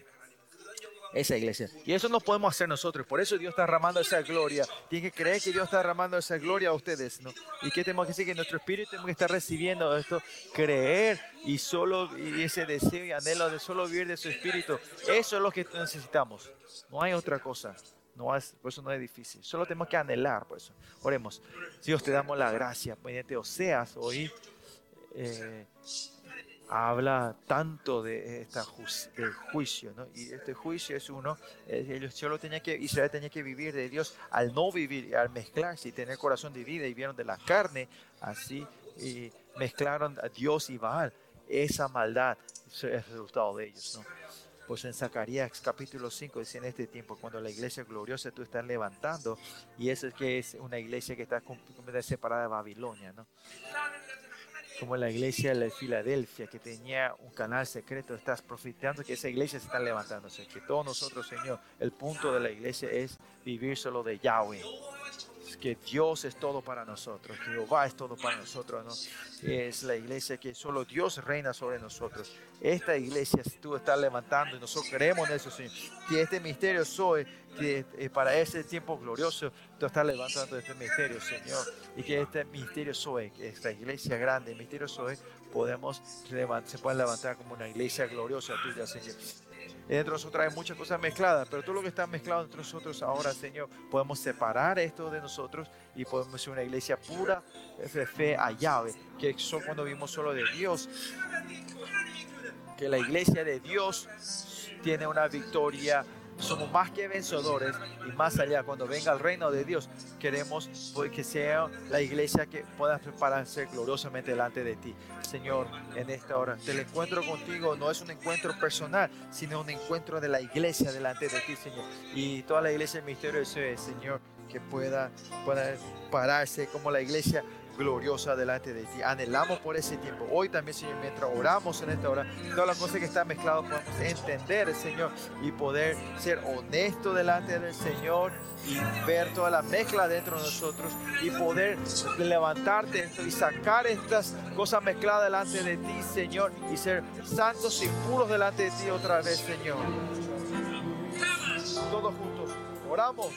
esa iglesia. Y eso no podemos hacer nosotros. Por eso Dios está derramando esa gloria. Tienen que creer que Dios está derramando esa gloria a ustedes. ¿no? ¿Y qué tenemos que decir? Que nuestro espíritu tenemos que estar recibiendo esto. Creer y solo y ese deseo y anhelo de solo vivir de su espíritu. Eso es lo que necesitamos. No hay otra cosa. No es, por eso no es difícil. Solo tenemos que anhelar. Por eso. Oremos. Dios, te damos la gracia. Mediante Oseas hoy. Eh, habla tanto de esta del juicio, ¿no? Y este juicio es uno, eh, solo tenía que, Israel tenía que vivir de Dios al no vivir, al mezclarse y tener corazón dividido y vieron de la carne, así y mezclaron a Dios y Baal. Esa maldad es el resultado de ellos, ¿no? Pues en Zacarías capítulo 5 dice en este tiempo, cuando la iglesia gloriosa tú estás levantando, y eso es que es una iglesia que está completamente separada de Babilonia, ¿no? Como la iglesia de Filadelfia, que tenía un canal secreto, estás profetando que esa iglesia se está levantándose, que todos nosotros, Señor, el punto de la iglesia es vivir solo de Yahweh que Dios es todo para nosotros, que Jehová es todo para nosotros, ¿no? Es la iglesia que solo Dios reina sobre nosotros. Esta iglesia tú estás levantando y nosotros creemos en eso, Señor. Que este misterio soy, que eh, para ese tiempo glorioso tú estás levantando este misterio, Señor. Y que este misterio soy, que esta iglesia grande, el misterio soy, podemos se puede levantar como una iglesia gloriosa tuya, Señor. Dentro de nosotros hay muchas cosas mezcladas, pero todo lo que está mezclado entre nosotros ahora, Señor, podemos separar esto de nosotros y podemos ser una iglesia pura de fe a llave, que eso cuando vimos solo de Dios, que la iglesia de Dios tiene una victoria somos más que vencedores y más allá, cuando venga el reino de Dios, queremos pues, que sea la iglesia que pueda prepararse gloriosamente delante de ti. Señor, en esta hora, el encuentro contigo no es un encuentro personal, sino un encuentro de la iglesia delante de ti, Señor. Y toda la iglesia del misterio es, Señor, que pueda, pueda pararse como la iglesia gloriosa delante de ti. Anhelamos por ese tiempo. Hoy también, Señor, mientras oramos en esta hora, todas las cosas que están mezcladas podemos entender, Señor, y poder ser honesto delante del Señor y ver toda la mezcla dentro de nosotros y poder levantarte y sacar estas cosas mezcladas delante de ti, Señor, y ser santos y puros delante de ti otra vez, Señor. Todos juntos, oramos.